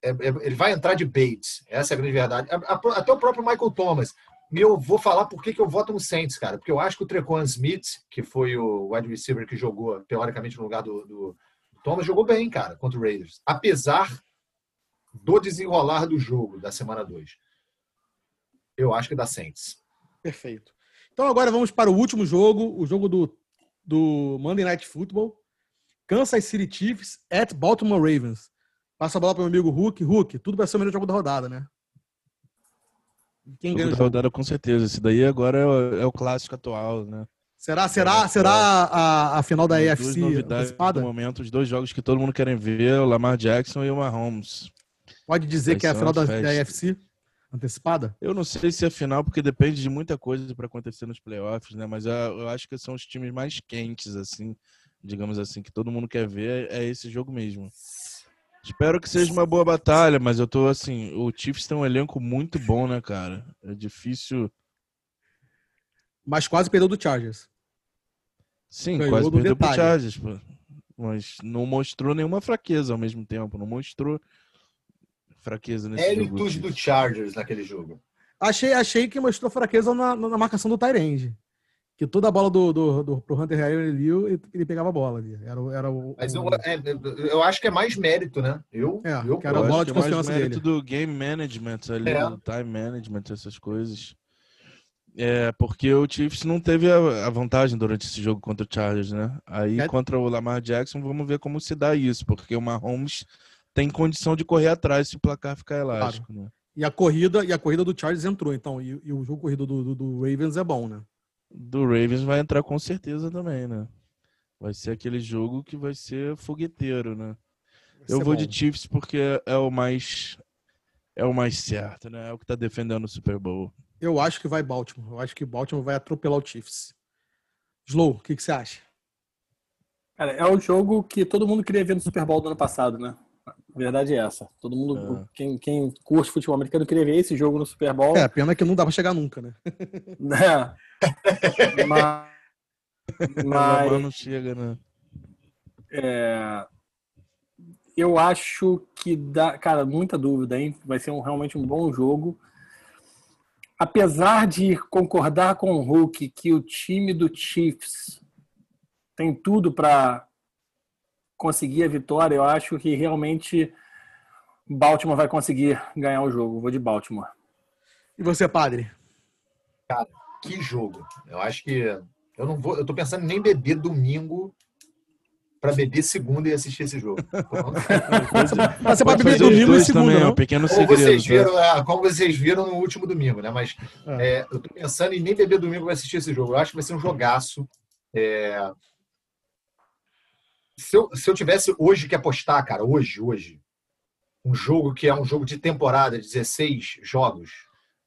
é- é- ele vai entrar de Bates. Essa é a grande verdade. Até o próprio Michael Thomas. E eu vou falar por que que eu voto no Saints, cara. Porque eu acho que o Trequan Smith, que foi o wide receiver que jogou, teoricamente, no lugar do, do Thomas, jogou bem, cara, contra o Raiders. Apesar do desenrolar do jogo da semana 2. Eu acho que dá Saints. Perfeito. Então agora vamos para o último jogo, o jogo do, do Monday Night Football. Kansas City Chiefs at Baltimore Ravens. Passa a bola para o meu amigo Hulk. Hulk, tudo vai ser o melhor jogo da rodada, né? Quem ganha o jogo? rodada com certeza. Esse daí agora é o, é o clássico atual, né? Será, será, será a, a final da antecipada? do momento, os dois jogos que todo mundo quer ver, o Lamar Jackson e o Mahomes. Pode dizer Vai que é a final da, da. AFC antecipada? Eu não sei se é final, porque depende de muita coisa para acontecer nos playoffs, né? Mas eu, eu acho que são os times mais quentes, assim, digamos assim, que todo mundo quer ver, é esse jogo mesmo. Espero que seja uma boa batalha, mas eu tô assim, o Chiefs tem um elenco muito bom, né, cara? É difícil. Mas quase perdeu do Chargers. Sim, Ganhou quase perdeu pro detalhe. Chargers, pô. Mas não mostrou nenhuma fraqueza ao mesmo tempo, não mostrou fraqueza nesse jogo. Méritos do Chargers naquele jogo. Achei, achei que mostrou fraqueza na, na marcação do Tyrande. Que toda a bola do, do, do, pro Hunter ali, ele, ele pegava a bola ali. Era, era o. Mas eu, o- é, eu acho que é mais mérito, né? Eu, É, eu, que era a Eu bola acho de que é mais mérito dele. do game management ali, É. do time management, essas coisas. É, porque o Chiefs não teve a, a vantagem durante esse jogo contra o Chargers, né? Aí É. contra o Lamar Jackson, vamos ver como se dá isso, porque o Mahomes tem condição de correr atrás se o placar ficar elástico, né? E a corrida, e a corrida do Chargers entrou, então. E, e o jogo corrido do, do, do Ravens é bom, né? Do Ravens vai entrar com certeza também, né? Vai ser aquele jogo que vai ser fogueteiro, né? Vai Eu vou bom. de Chiefs porque é o mais é o mais certo, né? É o que tá defendendo o Super Bowl. Eu acho que vai Baltimore. Eu acho que Baltimore vai atropelar o Chiefs. Slow, o que, que você acha? Cara, é o jogo que todo mundo queria ver no Super Bowl do ano passado, né? A verdade é essa. Todo mundo, É. quem, quem curte futebol americano, queria ver esse jogo no Super Bowl. É, pena que não dá pra chegar nunca, né? né? Mas, mas Lamar não chega, né? é, eu acho que dá, cara, muita dúvida, hein? Vai ser um, realmente um bom jogo. Apesar de concordar com o Hulk que o time do Chiefs tem tudo para conseguir a vitória, eu acho que realmente Baltimore vai conseguir ganhar o jogo. Vou de Baltimore. E você, padre? Que jogo. Eu acho que eu não vou, eu tô pensando em nem beber domingo para beber segunda e assistir esse jogo. Mas você pode beber domingo e segunda, também, é não? um pequeno Como segredo. vocês viram, é, como vocês viram no último domingo, né? Mas É. é, eu tô pensando em nem beber domingo para assistir esse jogo. Eu acho que vai ser um jogaço. É, Se, eu, se eu tivesse hoje que apostar, cara, hoje, hoje, um jogo que é um jogo de temporada, 16 jogos,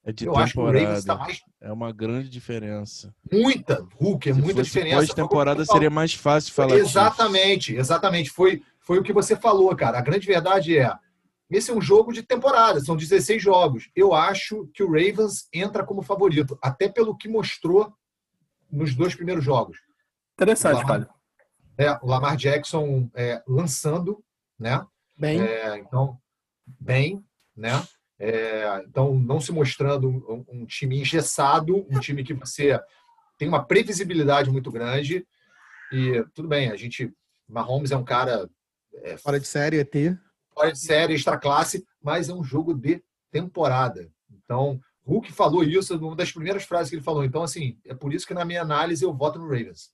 É de eu acho que o Ravens está temporada. mais. É uma grande diferença. Muita, Hulk, é Se muita fosse diferença. pós-temporada seria mais fácil falar disso. Exatamente, exatamente. Foi, foi o que você falou, cara. A grande verdade é: esse é um jogo de temporada, são 16 jogos. Eu acho que o Ravens entra como favorito, até pelo que mostrou nos dois primeiros jogos. Interessante, Lamar. Fábio. É, o Lamar Jackson é, lançando, né? Bem, É, então, bem, né? É, então, não se mostrando um, um time engessado, um time que você tem uma previsibilidade muito grande. E tudo bem, a gente. Mahomes é um cara é, fora de série, ET. fora de série, extra classe, mas é um jogo de temporada. Então, Hulk falou isso, uma das primeiras frases que ele falou. Então, assim, é por isso que na minha análise eu voto no Ravens.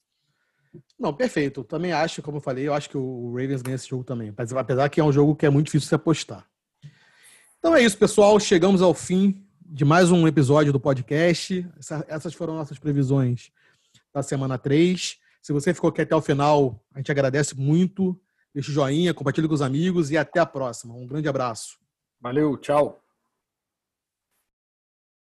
Não, perfeito. Também acho, como eu falei, eu acho que o Ravens ganha esse jogo também. Apesar apesar que é um jogo que é muito difícil de se apostar. Então é isso, pessoal. Chegamos ao fim de mais um episódio do podcast. Essa- essas foram nossas previsões da semana 3. Se você ficou aqui até o final, a gente agradece muito. Deixa o joinha, compartilhe com os amigos e até a próxima. Um grande abraço. Valeu, tchau.